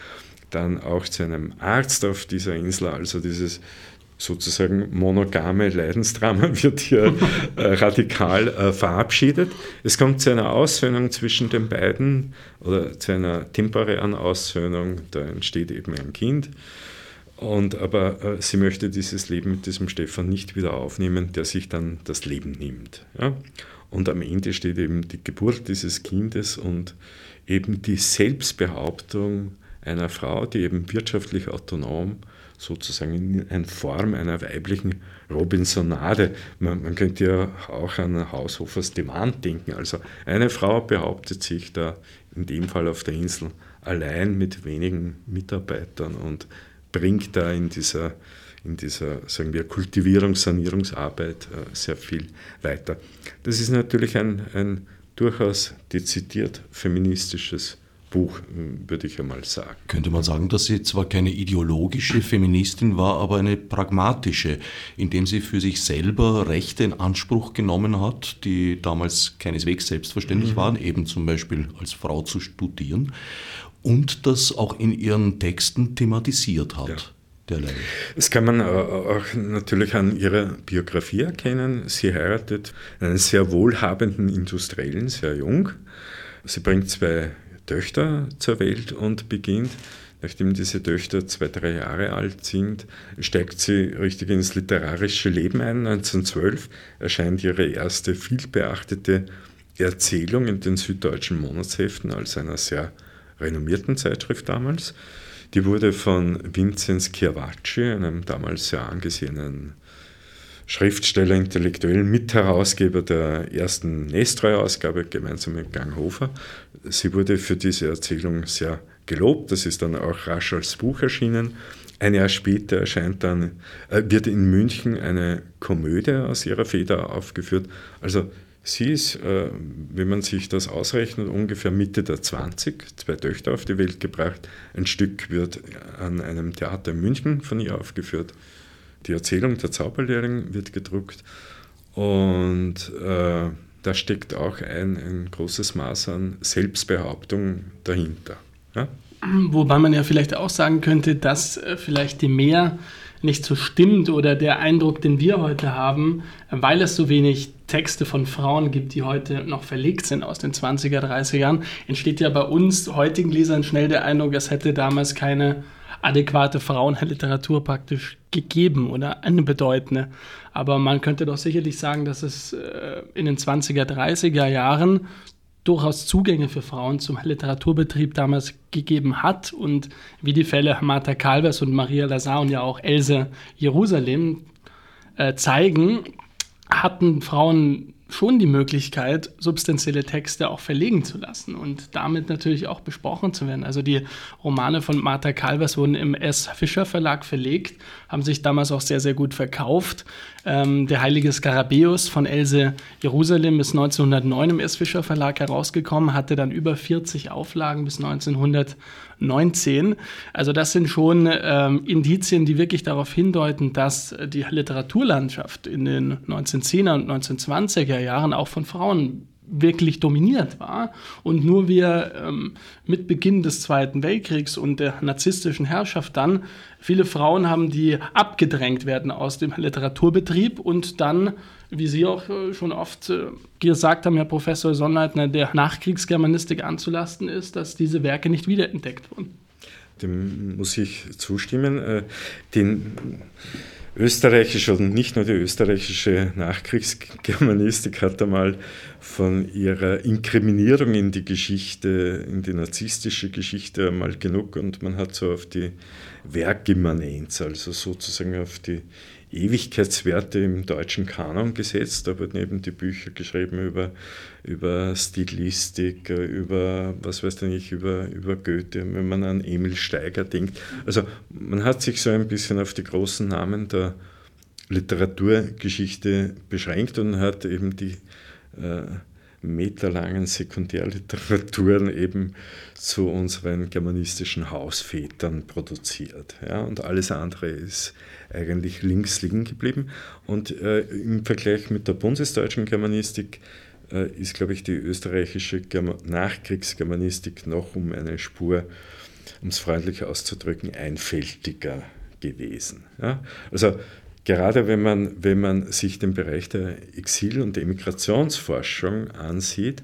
dann auch zu einem Arzt auf dieser Insel, also dieses sozusagen monogame Leidensdrama wird hier äh, radikal äh, verabschiedet. Es kommt zu einer Aussöhnung zwischen den beiden oder zu einer temporären Aussöhnung, da entsteht eben ein Kind. Und aber äh, sie möchte dieses Leben mit diesem Stefan nicht wieder aufnehmen, der sich dann das Leben nimmt. Ja? Und am Ende steht eben die Geburt dieses Kindes und eben die Selbstbehauptung einer Frau, die eben wirtschaftlich autonom sozusagen in Form einer weiblichen Robinsonade. Man, man könnte ja auch an Haushofers Demand denken. Also eine Frau behauptet sich da in dem Fall auf der Insel allein mit wenigen Mitarbeitern und bringt da in dieser, in dieser sagen wir, Kultivierungs-, Sanierungsarbeit äh, sehr viel weiter. Das ist natürlich ein, ein durchaus dezidiert feministisches Buch, würde ich einmal sagen. Könnte man sagen, dass sie zwar keine ideologische Feministin war, aber eine pragmatische, indem sie für sich selber Rechte in Anspruch genommen hat, die damals keineswegs selbstverständlich mhm. waren, eben zum Beispiel als Frau zu studieren, und das auch in ihren Texten thematisiert hat. Ja. Derlei. Das kann man auch natürlich an ihrer Biografie erkennen. Sie heiratet einen sehr wohlhabenden Industriellen, sehr jung. Sie bringt zwei Töchter zur Welt und beginnt, nachdem diese Töchter zwei, drei Jahre alt sind, steigt sie richtig ins literarische Leben ein. 1912 erscheint ihre erste vielbeachtete Erzählung in den süddeutschen Monatsheften als einer sehr renommierten Zeitschrift damals. Die wurde von Vinzenz Chiavacci, einem damals sehr angesehenen Schriftsteller, intellektuellen Mitherausgeber der ersten Nestroy-Ausgabe gemeinsam mit Ganghofer. Sie wurde für diese Erzählung sehr gelobt. Das ist dann auch rasch als Buch erschienen. Ein Jahr später erscheint dann, äh, wird in München eine Komödie aus ihrer Feder aufgeführt. Also sie ist, äh, wenn man sich das ausrechnet, ungefähr Mitte der 20, zwei Töchter auf die Welt gebracht. Ein Stück wird an einem Theater in München von ihr aufgeführt. Die Erzählung der Zauberlehrling wird gedruckt und äh, da steckt auch ein, ein großes Maß an Selbstbehauptung dahinter. Ja? Wobei man ja vielleicht auch sagen könnte, dass äh, vielleicht die Mehr nicht so stimmt oder der Eindruck, den wir heute haben, weil es so wenig Texte von Frauen gibt, die heute noch verlegt sind aus den 20er, 30ern, entsteht ja bei uns heutigen Lesern schnell der Eindruck, es hätte damals keine adäquate Frauenliteratur praktisch gegeben oder eine bedeutende. Aber man könnte doch sicherlich sagen, dass es äh, in den 20er, 30er Jahren durchaus Zugänge für Frauen zum Literaturbetrieb damals gegeben hat und wie die Fälle Martha Calvers und Maria Lazar und ja auch Else Jerusalem äh, zeigen, hatten Frauen schon die Möglichkeit, substanzielle Texte auch verlegen zu lassen und damit natürlich auch besprochen zu werden. Also die Romane von Martha Calvers wurden im S. Fischer Verlag verlegt, haben sich damals auch sehr, sehr gut verkauft. Ähm, der Heilige Skarabäus von Else Jerusalem ist 1909 im S. Fischer Verlag herausgekommen, hatte dann über 40 Auflagen bis 1919. Also das sind schon ähm, Indizien, die wirklich darauf hindeuten, dass die Literaturlandschaft in den 1910er und 1920er Jahren auch von Frauen wirklich dominiert war und nur wir ähm, mit Beginn des Zweiten Weltkriegs und der narzisstischen Herrschaft dann viele Frauen haben, die abgedrängt werden aus dem Literaturbetrieb und dann, wie Sie auch äh, schon oft äh, gesagt haben, Herr Professor Sonnleitner, der Nachkriegsgermanistik anzulasten ist, dass diese Werke nicht wiederentdeckt wurden. Dem muss ich zustimmen. Äh, den österreichische und nicht nur die österreichische Nachkriegsgermanistik hat einmal von ihrer Inkriminierung in die Geschichte, in die narzisstische Geschichte einmal genug und man hat so auf die Werkimmanenz, also sozusagen auf die Ewigkeitswerte im deutschen Kanon gesetzt. Da wurden eben die Bücher geschrieben über, über Stilistik, über, was weiß ich, über, über Goethe, wenn man an Emil Steiger denkt. Also man hat sich so ein bisschen auf die großen Namen der Literaturgeschichte beschränkt und hat eben die äh, meterlangen Sekundärliteraturen eben zu unseren germanistischen Hausvätern produziert. Ja, und alles andere ist eigentlich links liegen geblieben. Und äh, im Vergleich mit der bundesdeutschen Germanistik äh, ist, glaube ich, die österreichische Germa Nachkriegsgermanistik noch um eine Spur, um es freundlich auszudrücken, einfältiger gewesen. Ja? Also gerade wenn man, wenn man sich den Bereich der Exil- und Emigrationsforschung ansieht,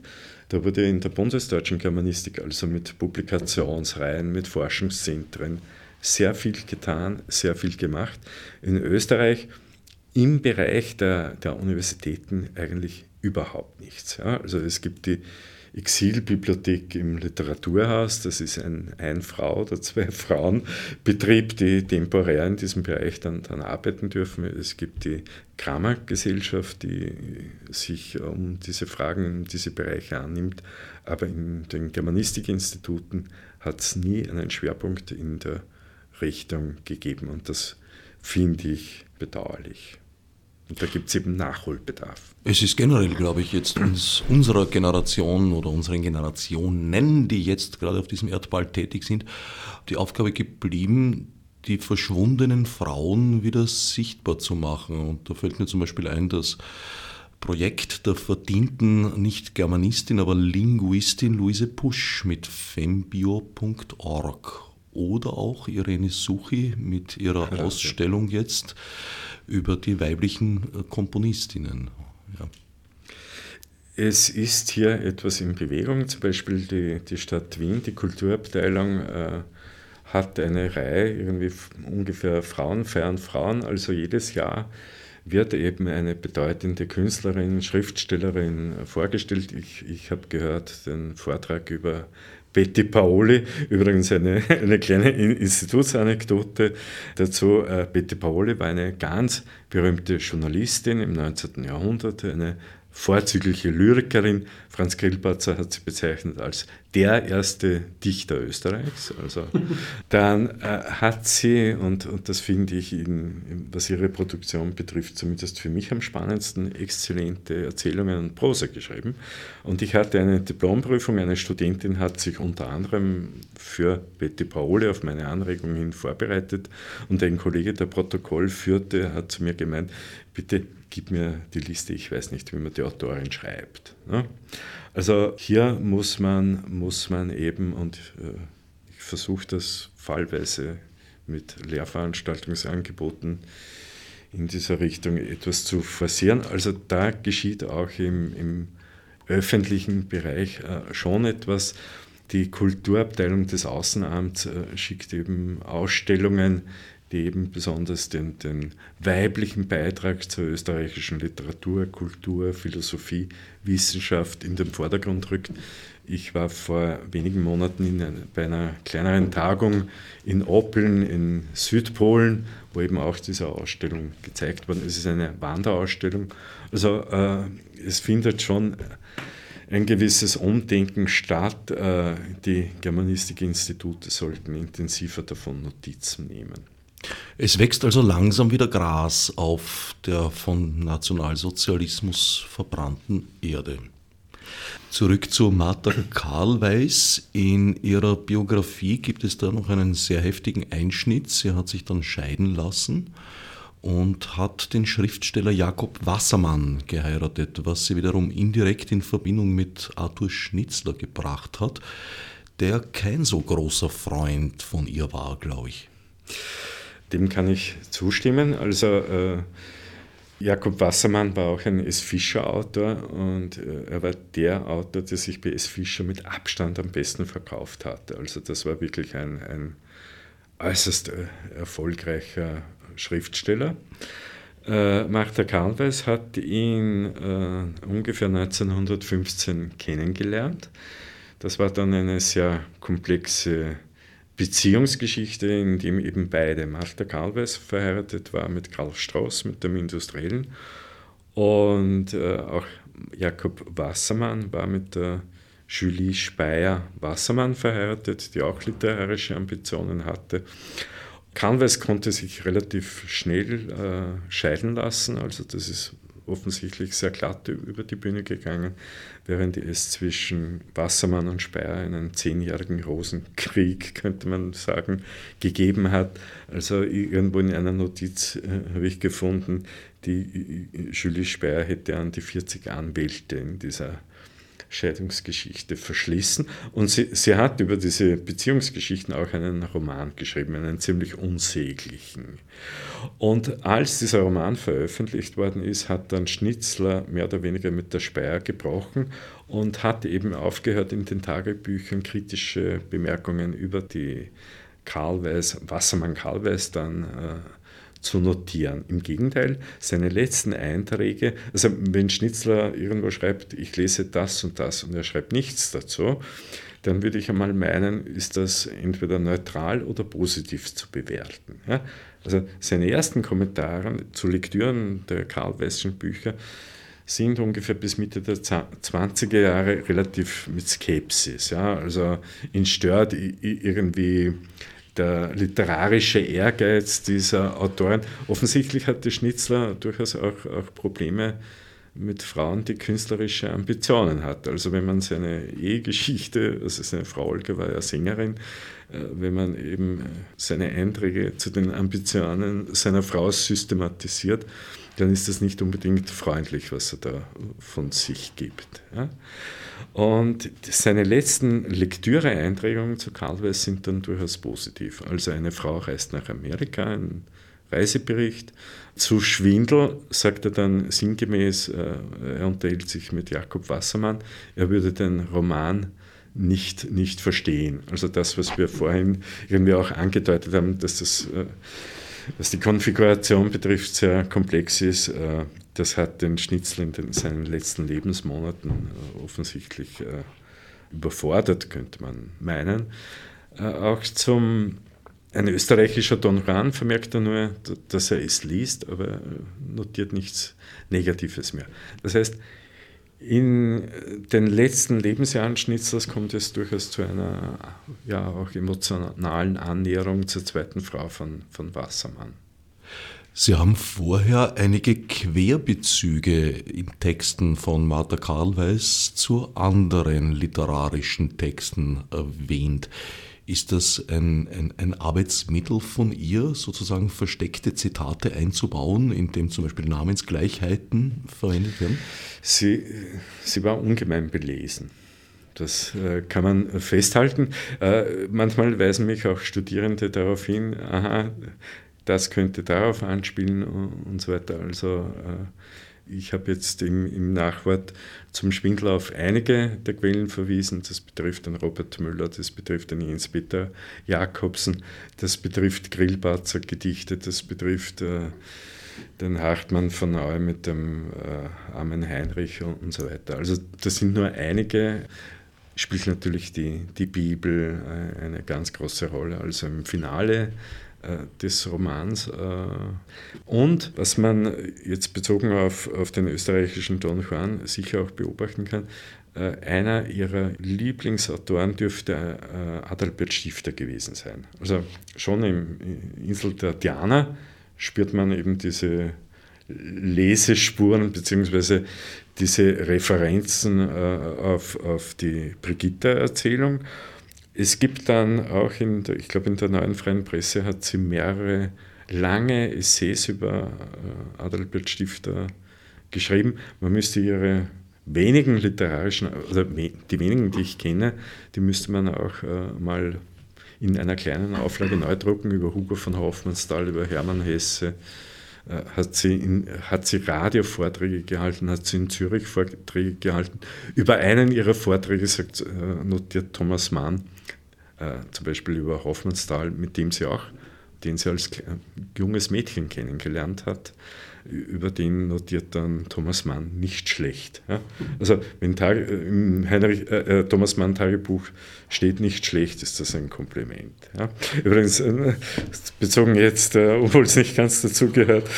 da wurde in der bundesdeutschen Germanistik, also mit Publikationsreihen, mit Forschungszentren, sehr viel getan, sehr viel gemacht. In Österreich im Bereich der, der Universitäten eigentlich überhaupt nichts. Ja. Also es gibt die Exilbibliothek im Literaturhaus. Das ist ein Ein-Frau- oder Zwei-Frauen-Betrieb, die temporär in diesem Bereich dann, dann arbeiten dürfen. Es gibt die Kramer-Gesellschaft, die sich um diese Fragen, um diese Bereiche annimmt. Aber in den Germanistikinstituten hat es nie einen Schwerpunkt in der Richtung gegeben. Und das finde ich bedauerlich. Und da gibt es eben Nachholbedarf. Es ist generell, glaube ich, jetzt uns, unserer Generation oder unseren Generationen, die jetzt gerade auf diesem Erdball tätig sind, die Aufgabe geblieben, die verschwundenen Frauen wieder sichtbar zu machen. Und da fällt mir zum Beispiel ein, das Projekt der verdienten nicht Germanistin, aber Linguistin Luise Pusch mit fembio.org oder auch Irene Suchi mit ihrer Ausstellung jetzt über die weiblichen äh, Komponistinnen. Ja. Es ist hier etwas in Bewegung, zum Beispiel die, die Stadt Wien, die Kulturabteilung äh, hat eine Reihe, irgendwie ungefähr Frauen feiern Frauen, also jedes Jahr wird eben eine bedeutende Künstlerin, Schriftstellerin vorgestellt. Ich, ich habe gehört den Vortrag über Betty Paoli, übrigens eine, eine kleine Institutsanekdote dazu. Äh, Betty Paoli war eine ganz berühmte Journalistin im 19. Jahrhundert, eine vorzügliche Lyrikerin. Franz Grillparzer hat sie bezeichnet als der erste Dichter Österreichs. Also, dann äh, hat sie, und, und das finde ich, in, was ihre Produktion betrifft, zumindest für mich am spannendsten, exzellente Erzählungen und Prosa geschrieben. Und ich hatte eine Diplomprüfung, eine Studentin hat sich unter anderem für Betty Paole auf meine Anregung hin vorbereitet und ein Kollege, der Protokoll führte, hat zu mir gemeint, bitte gib mir die Liste, ich weiß nicht, wie man die Autorin schreibt. Ne? Also hier muss man, muss man eben, und äh, ich versuche das fallweise mit Lehrveranstaltungsangeboten in dieser Richtung etwas zu forcieren. Also da geschieht auch im, im öffentlichen Bereich äh, schon etwas. Die Kulturabteilung des Außenamts äh, schickt eben Ausstellungen die eben besonders den, den weiblichen Beitrag zur österreichischen Literatur, Kultur, Philosophie, Wissenschaft in den Vordergrund rückt. Ich war vor wenigen Monaten in, bei einer kleineren Tagung in Oppeln in Südpolen, wo eben auch diese Ausstellung gezeigt wurde. Es ist eine Wanderausstellung. Also äh, es findet schon ein gewisses Umdenken statt. Äh, die Germanistikinstitute sollten intensiver davon Notizen nehmen. Es wächst also langsam wieder Gras auf der von Nationalsozialismus verbrannten Erde. Zurück zu Martha Karlweis. In ihrer Biografie gibt es da noch einen sehr heftigen Einschnitt. Sie hat sich dann scheiden lassen und hat den Schriftsteller Jakob Wassermann geheiratet, was sie wiederum indirekt in Verbindung mit Arthur Schnitzler gebracht hat, der kein so großer Freund von ihr war, glaube ich. Dem kann ich zustimmen. Also äh, Jakob Wassermann war auch ein S. Fischer-Autor und äh, er war der Autor, der sich bei S. Fischer mit Abstand am besten verkauft hatte. Also das war wirklich ein, ein äußerst äh, erfolgreicher Schriftsteller. Äh, Martha Karlweis hat ihn äh, ungefähr 1915 kennengelernt. Das war dann eine sehr komplexe Beziehungsgeschichte, in dem eben beide, Martha Karlweis verheiratet war mit Karl Strauß, mit dem Industriellen, und äh, auch Jakob Wassermann war mit der Julie Speyer-Wassermann verheiratet, die auch literarische Ambitionen hatte. Karlweis konnte sich relativ schnell äh, scheiden lassen, also das ist offensichtlich sehr glatt über die Bühne gegangen, während es zwischen Wassermann und Speyer einen zehnjährigen Rosenkrieg, könnte man sagen, gegeben hat. Also irgendwo in einer Notiz äh, habe ich gefunden, die Julie Speyer hätte an die 40 Anwälte in dieser Scheidungsgeschichte verschließen. Und sie, sie hat über diese Beziehungsgeschichten auch einen Roman geschrieben, einen ziemlich unsäglichen. Und als dieser Roman veröffentlicht worden ist, hat dann Schnitzler mehr oder weniger mit der Speyer gebrochen und hat eben aufgehört, in den Tagebüchern kritische Bemerkungen über die Karlweis, Wassermann Karlweis dann äh, zu notieren. Im Gegenteil, seine letzten Einträge, also wenn Schnitzler irgendwo schreibt, ich lese das und das und er schreibt nichts dazu, dann würde ich einmal meinen, ist das entweder neutral oder positiv zu bewerten. Ja? Also seine ersten Kommentare zu Lektüren der Karl Wesschen Bücher sind ungefähr bis Mitte der 20er Jahre relativ mit Skepsis. Ja? Also ihn stört irgendwie der literarische Ehrgeiz dieser Autoren. Offensichtlich hatte Schnitzler durchaus auch, auch Probleme mit Frauen, die künstlerische Ambitionen hat. Also wenn man seine Ehegeschichte, also seine Frau Olga war ja Sängerin, äh, wenn man eben seine Einträge zu den Ambitionen seiner Frau systematisiert, dann ist das nicht unbedingt freundlich, was er da von sich gibt. Ja? Und seine letzten Lektüre-Einträge zu Karl Weiß sind dann durchaus positiv. Also eine Frau reist nach Amerika, ein Reisebericht. Zu Schwindel sagt er dann sinngemäß, äh, er unterhält sich mit Jakob Wassermann, er würde den Roman nicht, nicht verstehen. Also das, was wir vorhin irgendwie auch angedeutet haben, dass das äh, was die Konfiguration betrifft, sehr komplex ist. Äh, das hat den Schnitzel in den, seinen letzten Lebensmonaten äh, offensichtlich äh, überfordert, könnte man meinen. Auch zum ein österreichischer Don Juan vermerkt er nur, dass er es liest, aber notiert nichts Negatives mehr. Das heißt, in den letzten Lebensjahren Schnitzlers kommt es durchaus zu einer ja, auch emotionalen Annäherung zur zweiten Frau von, von Wassermann. Sie haben vorher einige Querbezüge in Texten von Martha Karlweis zu anderen literarischen Texten erwähnt. Ist das ein, ein, ein, Arbeitsmittel von ihr, sozusagen versteckte Zitate einzubauen, in dem zum Beispiel Namensgleichheiten verwendet werden? Sie, sie war ungemein belesen. Das äh, kann man festhalten. Äh, manchmal weisen mich auch Studierende darauf hin, aha, das könnte darauf anspielen und so weiter. Also äh, Ich habe jetzt im, im, Nachwort zum Schwindler auf einige der Quellen verwiesen. Das betrifft den Robert Müller, das betrifft den Jens-Peter Jakobsen, das betrifft Grillbarzer Gedichte, das betrifft äh, den Hartmann von Neu mit dem äh, Armen Heinrich und, und, so weiter. Also das sind nur einige. Spielt natürlich die, die Bibel äh, eine ganz große Rolle. Also im Finale des Romans. Äh, und was man jetzt bezogen auf, auf den österreichischen Don Juan sicher auch beobachten kann, äh, einer ihrer Lieblingsautoren dürfte Adalbert Stifter gewesen sein. Also schon im Insel der Diana spürt man eben diese Lesespuren bzw. diese Referenzen auf, auf die Brigitta-Erzählung es gibt dann auch, in der, ich glaube in der neuen freien Presse hat sie mehrere lange Essays über äh, Adalbert Stifter geschrieben. Man müsste ihre wenigen literarischen, oder die wenigen, die ich kenne, die müsste man auch äh, mal in einer kleinen Auflage neu drucken über Hugo von Hoffmannsthal, über Hermann Hesse. Äh, hat sie, in, hat sie Radiovorträge gehalten, hat sie in Zürich Vorträge gehalten. Über einen ihrer Vorträge sagt, notiert Thomas Mann, äh, zum Beispiel über Hoffmannsthal, mit dem sie auch, den sie als junges Mädchen kennengelernt hat, über den notiert dann Thomas Mann nicht schlecht. Ja? Also wenn Tag, äh, im Heinrich, äh, äh, Thomas Mann Tagebuch steht nicht schlecht, ist das ein Kompliment. Ja? Übrigens, äh, bezogen jetzt, äh, obwohl es nicht ganz dazugehört,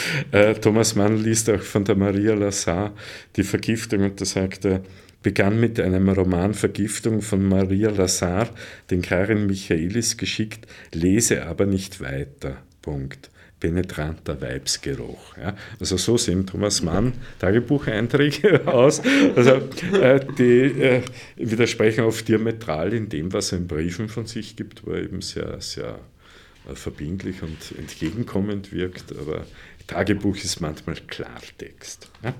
Thomas Mann liest auch von der Maria Lassar die Vergiftung und da sagt er, begann mit einem Roman Vergiftung von Maria Lazar, den Karin Michaelis geschickt, lese aber nicht weiter. Punkt. Penetranter Weibsgeruch. Ja. Also so sehen Thomas Mann Tagebucheinträge aus. Also äh, die äh, widersprechen oft diametral in dem, was er in Briefen von sich gibt, wo er eben sehr, sehr äh, verbindlich und entgegenkommend wirkt. Aber Tagebuch ist manchmal Klartext. Ja.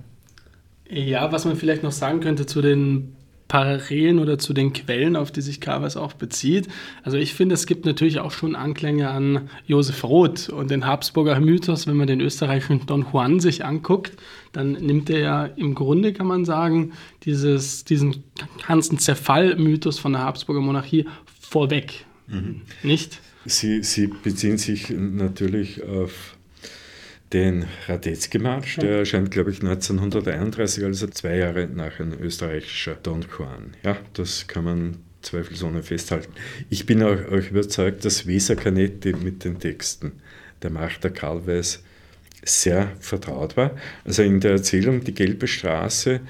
Ja, was man vielleicht noch sagen könnte zu den Parallelen oder zu den Quellen, auf die sich Carvers auch bezieht. Also ich finde, es gibt natürlich auch schon Anklänge an Josef Roth und den Habsburger Mythos. Wenn man den österreichischen Don Juan sich anguckt, dann nimmt er ja im Grunde, kann man sagen, dieses, diesen ganzen Zerfall-Mythos von der Habsburger Monarchie vorweg. Mhm. Nicht? Sie, Sie beziehen sich natürlich auf den Radetzky-Marsch, der erscheint, glaube ich, 1931, also zwei Jahre nach ein österreichischer Don Juan. Ja, das kann man zweifelsohne festhalten. Ich bin auch, auch überzeugt, dass Weser Canetti mit den Texten der Martha Karlweis sehr vertraut war. Also in der Erzählung Die gelbe Straße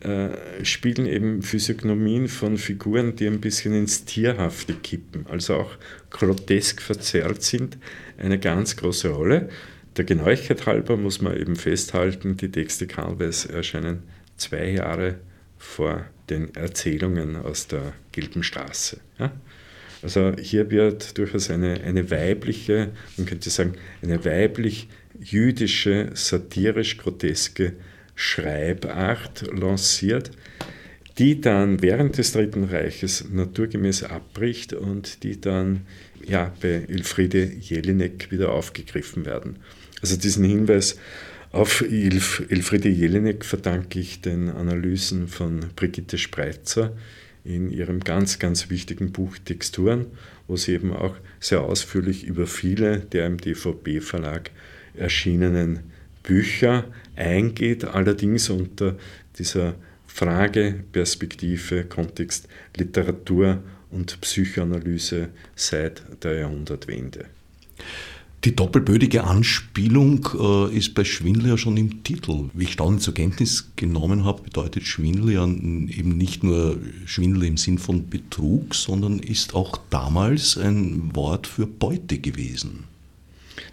äh, spielen eben Physiognomien von Figuren, die ein bisschen ins Tierhafte kippen, also auch grotesk verzerrt sind, eine ganz große Rolle. Der Genauigkeit halber muss man eben festhalten, die Texte Karlweis erscheinen zwei Jahre vor den Erzählungen aus der Gelben Straße. Ja? Also hier wird durchaus eine, eine weibliche, man könnte sagen, eine weiblich-jüdische, satirisch-groteske Schreibart lanciert, die dann während des Dritten Reiches naturgemäß abbricht und die dann ja, bei Elfriede Jelinek wieder aufgegriffen werden. Also diesen Hinweis auf Elf, Elfriede Jelinek verdanke ich den Analysen von Brigitte Spreitzer in ihrem ganz, ganz wichtigen Buch Texturen, wo sie eben auch sehr ausführlich über viele der im DVB-Verlag erschienenen Bücher eingeht, allerdings unter dieser Frage, Perspektive, Kontext, Literatur und Psychoanalyse seit der Jahrhundertwende. Die doppelbödige Anspielung äh, ist bei Schwindel ja schon im Titel. Wie ich dann zur Kenntnis genommen habe, bedeutet Schwindel ja eben nicht nur Schwindel im Sinn von Betrug, sondern ist auch damals ein Wort für Beute gewesen.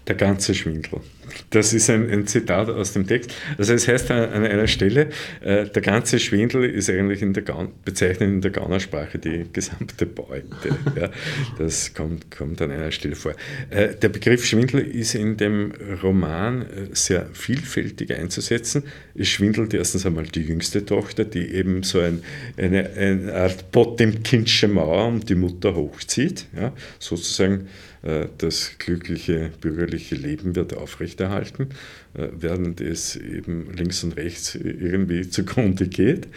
Der ganze Schwindel. Das ist ein, ein, Zitat aus dem Text. Also es heißt an, einer Stelle, äh, der ganze Schwindel ist eigentlich in der Gaun, bezeichnet in der Gaunersprache die gesamte Beute. ja, das kommt, kommt an einer Stelle vor. Äh, der Begriff Schwindel ist in dem Roman äh, sehr vielfältig einzusetzen. Es schwindelt erstens einmal die jüngste Tochter, die eben so ein, eine, eine Art Potemkinsche Mauer um die Mutter hochzieht, ja, sozusagen das glückliche bürgerliche Leben wird aufrechterhalten, äh, während es eben links und rechts irgendwie zugrunde geht.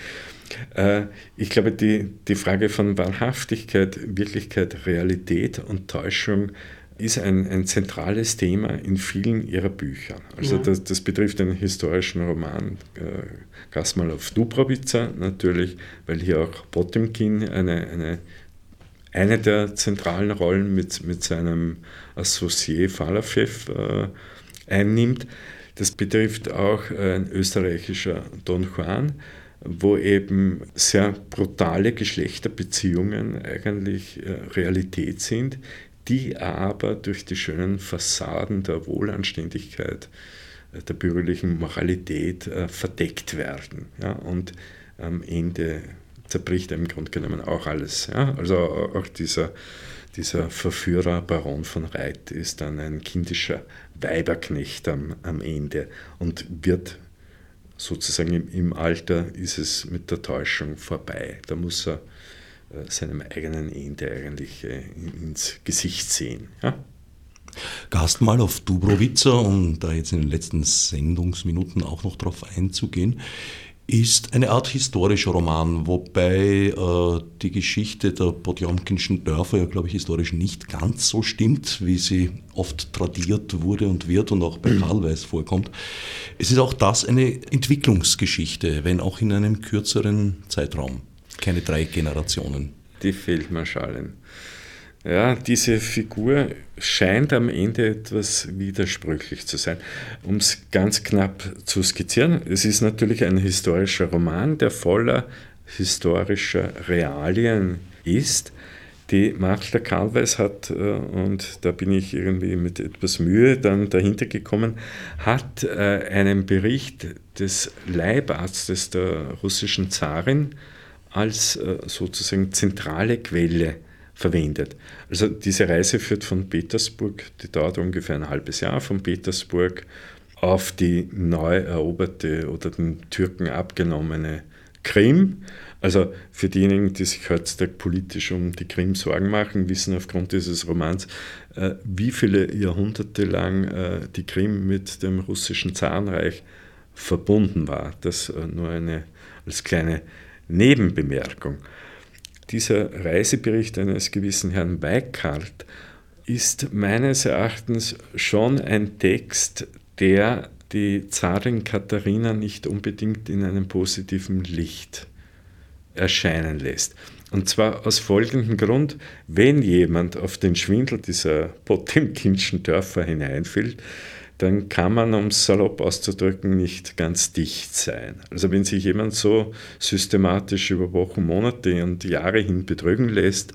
Äh, ich glaube, die, die Frage von Wahrhaftigkeit, Wirklichkeit, Realität und Täuschung ist ein, ein zentrales Thema in vielen ihrer Bücher. Also ja. das, das, betrifft den historischen Roman äh, Gasmalov Dubrovica natürlich, weil hier auch Potemkin eine, eine, eine der zentralen Rollen mit, mit seinem Associé Falafev äh, einnimmt. Das betrifft auch ein österreichischer Don Juan, wo eben sehr brutale Geschlechterbeziehungen eigentlich äh, Realität sind, die aber durch die schönen Fassaden der Wohlanständigkeit, äh, der bürgerlichen Moralität äh, verdeckt werden. Ja? Und am Ende zerbricht im Grunde genommen auch alles. Ja? Also auch dieser, dieser Verführer Baron von Reit ist dann ein kindischer Weiberknecht am, am Ende und wird sozusagen im, im Alter ist es mit der Täuschung vorbei. Da muss er äh, seinem eigenen Ende eigentlich äh, ins Gesicht sehen. Ja? Gast mal auf Dubrovica, um da jetzt in den letzten Sendungsminuten auch noch drauf einzugehen, ist eine Art historischer Roman, wobei äh, die Geschichte der Podjomkinschen Dörfer ja, glaube ich, historisch nicht ganz so stimmt, wie sie oft tradiert wurde und wird und auch bei Karl Weiß vorkommt. Es ist auch das eine Entwicklungsgeschichte, wenn auch in einem kürzeren Zeitraum. Keine drei Generationen. Die Feldmarschalin. Ja, diese Figur scheint am Ende etwas widersprüchlich zu sein. Um es ganz knapp zu skizzieren, es ist natürlich ein historischer Roman, der voller historischer Realien ist. Die Magda Karlweis hat, äh, und da bin ich irgendwie mit etwas Mühe dann dahinter gekommen, hat äh, einen Bericht des Leibarztes der russischen Zarin als äh, sozusagen zentrale Quelle verwendet. Also diese Reise führt von Petersburg, die dauert ungefähr ein halbes Jahr, von Petersburg auf die neu eroberte oder den Türken abgenommene Krim. Also für diejenigen, die sich heutzutage politisch um die Krim Sorgen machen, wissen aufgrund dieses Romans, äh, wie viele Jahrhunderte lang äh, die Krim mit dem russischen Zarenreich verbunden war. Das nur eine als kleine Nebenbemerkung. Dieser Reisebericht eines gewissen Herrn Weikart ist meines Erachtens schon ein Text, der die Zarin Katharina nicht unbedingt in einem positiven Licht erscheinen lässt. Und zwar aus folgendem Grund, wenn jemand auf den Schwindel dieser Potemkinschen Dörfer hineinfällt, dann kann man, um es salopp auszudrücken, nicht ganz dicht sein. Also wenn sich jemand so systematisch über Wochen, Monate und Jahre hin betrügen lässt,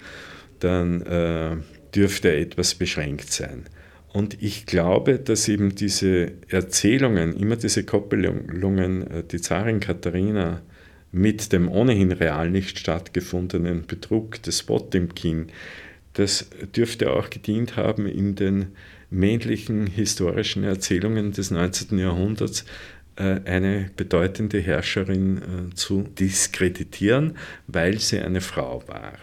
dann äh, dürfte er etwas beschränkt sein. Und ich glaube, dass eben diese Erzählungen, immer diese Koppelungen, äh, die Zarin Katharina mit dem ohnehin real nicht stattgefundenen Betrug des Potemkin, das dürfte auch gedient haben in den männlichen historischen Erzählungen des 19. Jahrhunderts äh, eine bedeutende Herrscherin äh, zu diskreditieren, weil sie eine Frau war.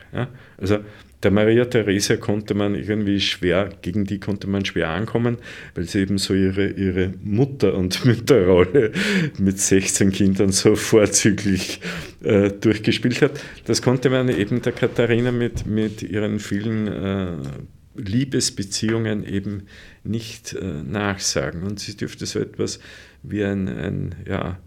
Also der Maria Theresia konnte man irgendwie schwer, gegen die konnte man schwer ankommen, weil sie eben so ihre, ihre Mutter- und Mütterrolle mit 16 Kindern so vorzüglich äh, durchgespielt hat. Das konnte man eben der Katharina mit, mit ihren vielen äh, Liebesbeziehungen eben nicht äh, nachsagen. Und sie dürfte so etwas wie ein, ein, ja,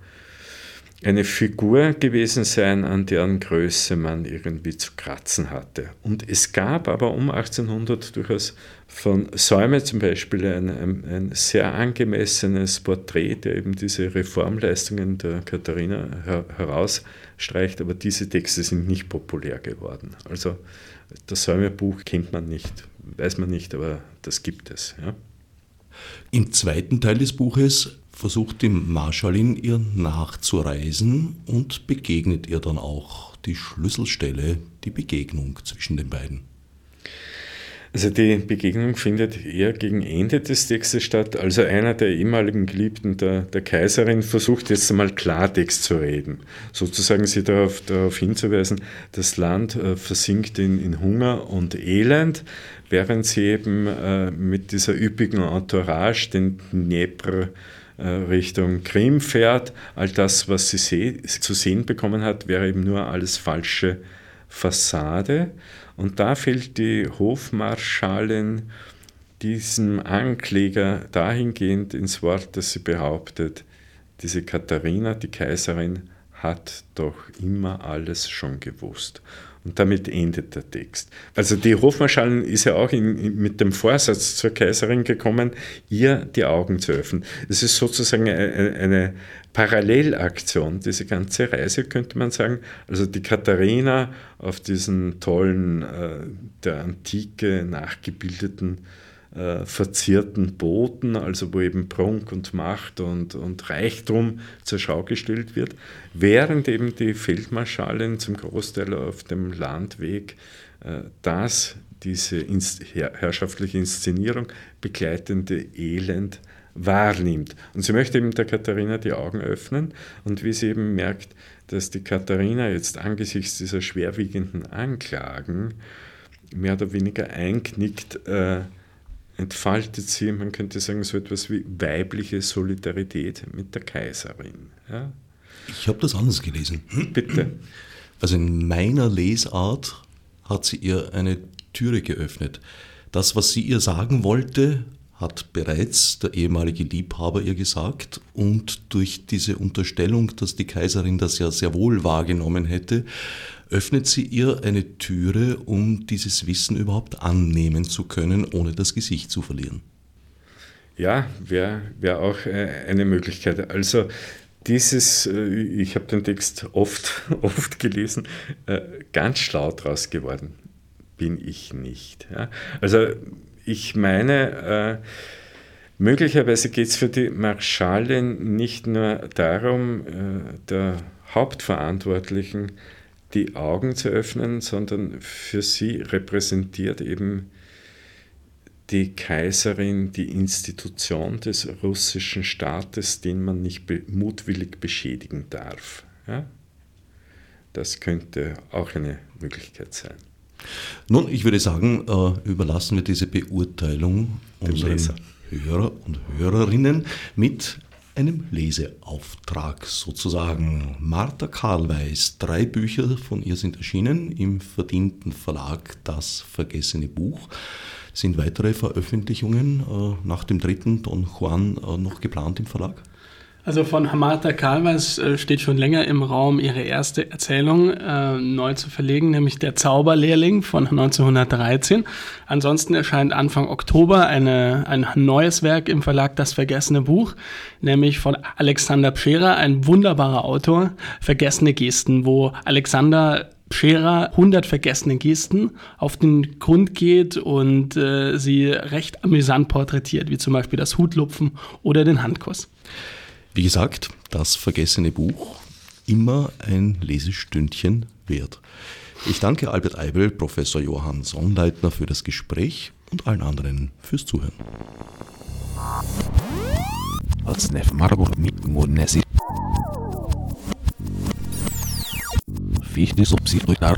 eine Figur gewesen sein, an deren Größe man irgendwie zu kratzen hatte. Und es gab aber um 1800 durchaus von Säume zum Beispiel ein, ein, ein sehr angemessenes Porträt, der eben diese Reformleistungen der Katharina her herausstreicht, aber diese Texte sind nicht populär geworden. Also das Säume-Buch kennt man nicht weiß man nicht, aber das gibt es. Ja. Im zweiten Teil des Buches versucht die Marschallin ihr nachzureisen und begegnet ihr dann auch die Schlüsselstelle, die Begegnung zwischen den beiden. Also die Begegnung findet eher gegen Ende des Textes statt. Also einer der ehemaligen Geliebten der, der Kaiserin versucht jetzt einmal Klartext zu reden. Sozusagen sie darauf, darauf hinzuweisen, das Land äh, versinkt in, in Hunger und Elend, während sie eben äh, mit dieser üppigen Entourage den Dnepr Richtung Krim fährt. All das, was sie seh, zu sehen bekommen hat, wäre eben nur alles falsche Fassade. Und da fällt die Hofmarschallin diesem Ankläger dahingehend ins Wort, dass sie behauptet, diese Katharina, die Kaiserin, hat doch immer alles schon gewusst. Und damit endet der Text. Also die Hofmarschallin ist ja auch in, mit dem Vorsatz zur Kaiserin gekommen, ihr die Augen zu öffnen. Es ist sozusagen eine, eine Parallelaktion, diese ganze Reise könnte man sagen. Also die Katharina auf diesen tollen, äh, der Antike nachgebildeten, äh, verzierten Booten, also wo eben Prunk und Macht und, und Reichtum zur Schau gestellt wird, während eben die Feldmarschallin zum Großteil auf dem Landweg äh, das, diese Inst herrschaftliche Inszenierung begleitende Elend wahrnimmt. Und sie möchte eben der Katharina die Augen öffnen und wie sie eben merkt, dass die Katharina jetzt angesichts dieser schwerwiegenden Anklagen mehr oder weniger einknickt, äh, entfaltet sie, man könnte sagen, so etwas wie weibliche Solidarität mit der Kaiserin. Ja? Ich habe das anders gelesen. Bitte. Also in meiner Lesart hat sie ihr eine Türe geöffnet. Das, was sie ihr sagen wollte, hat bereits der ehemalige Liebhaber ihr gesagt und durch diese Unterstellung, dass die Kaiserin das ja sehr wohl wahrgenommen hätte, öffnet sie ihr eine Türe, um dieses Wissen überhaupt annehmen zu können, ohne das Gesicht zu verlieren. Ja, wäre wär auch äh, eine Möglichkeit. Also dieses, äh, ich habe den Text oft, oft gelesen, äh, ganz schlau draus geworden bin ich nicht. Also ich meine, möglicherweise geht es für die Marschallin nicht nur darum, der Hauptverantwortlichen die Augen zu öffnen, sondern für sie repräsentiert eben die Kaiserin die Institution des russischen Staates, den man nicht be mutwillig beschädigen darf. Ja? Das könnte auch eine Möglichkeit sein. Nun, ich würde sagen, äh, überlassen wir diese Beurteilung unseren Leser. Hörer und Hörerinnen mit einem Leseauftrag sozusagen. Martha Karlweis, drei Bücher von ihr sind erschienen im verdienten Verlag Das vergessene Buch. Sind weitere Veröffentlichungen äh, nach dem dritten Don Juan äh, noch geplant im Verlag? Also von Hamata Kalwas äh, steht schon länger im Raum, ihre erste Erzählung äh, neu zu verlegen, nämlich Der Zauberlehrling von 1913. Ansonsten erscheint Anfang Oktober eine, ein neues Werk im Verlag Das Vergessene Buch, nämlich von Alexander Pscherer, ein wunderbarer Autor, Vergessene Gesten, wo Alexander Scherer 100 vergessene Gesten auf den Grund geht und äh, sie recht amüsant porträtiert, wie zum Beispiel das Hutlupfen oder den Handkuss. Wie gesagt, das vergessene Buch, immer ein Lesestündchen wert. Ich danke Albert Eibel, Professor Johann Sonnleitner für das Gespräch und allen anderen fürs Zuhören. Fichte subsidiar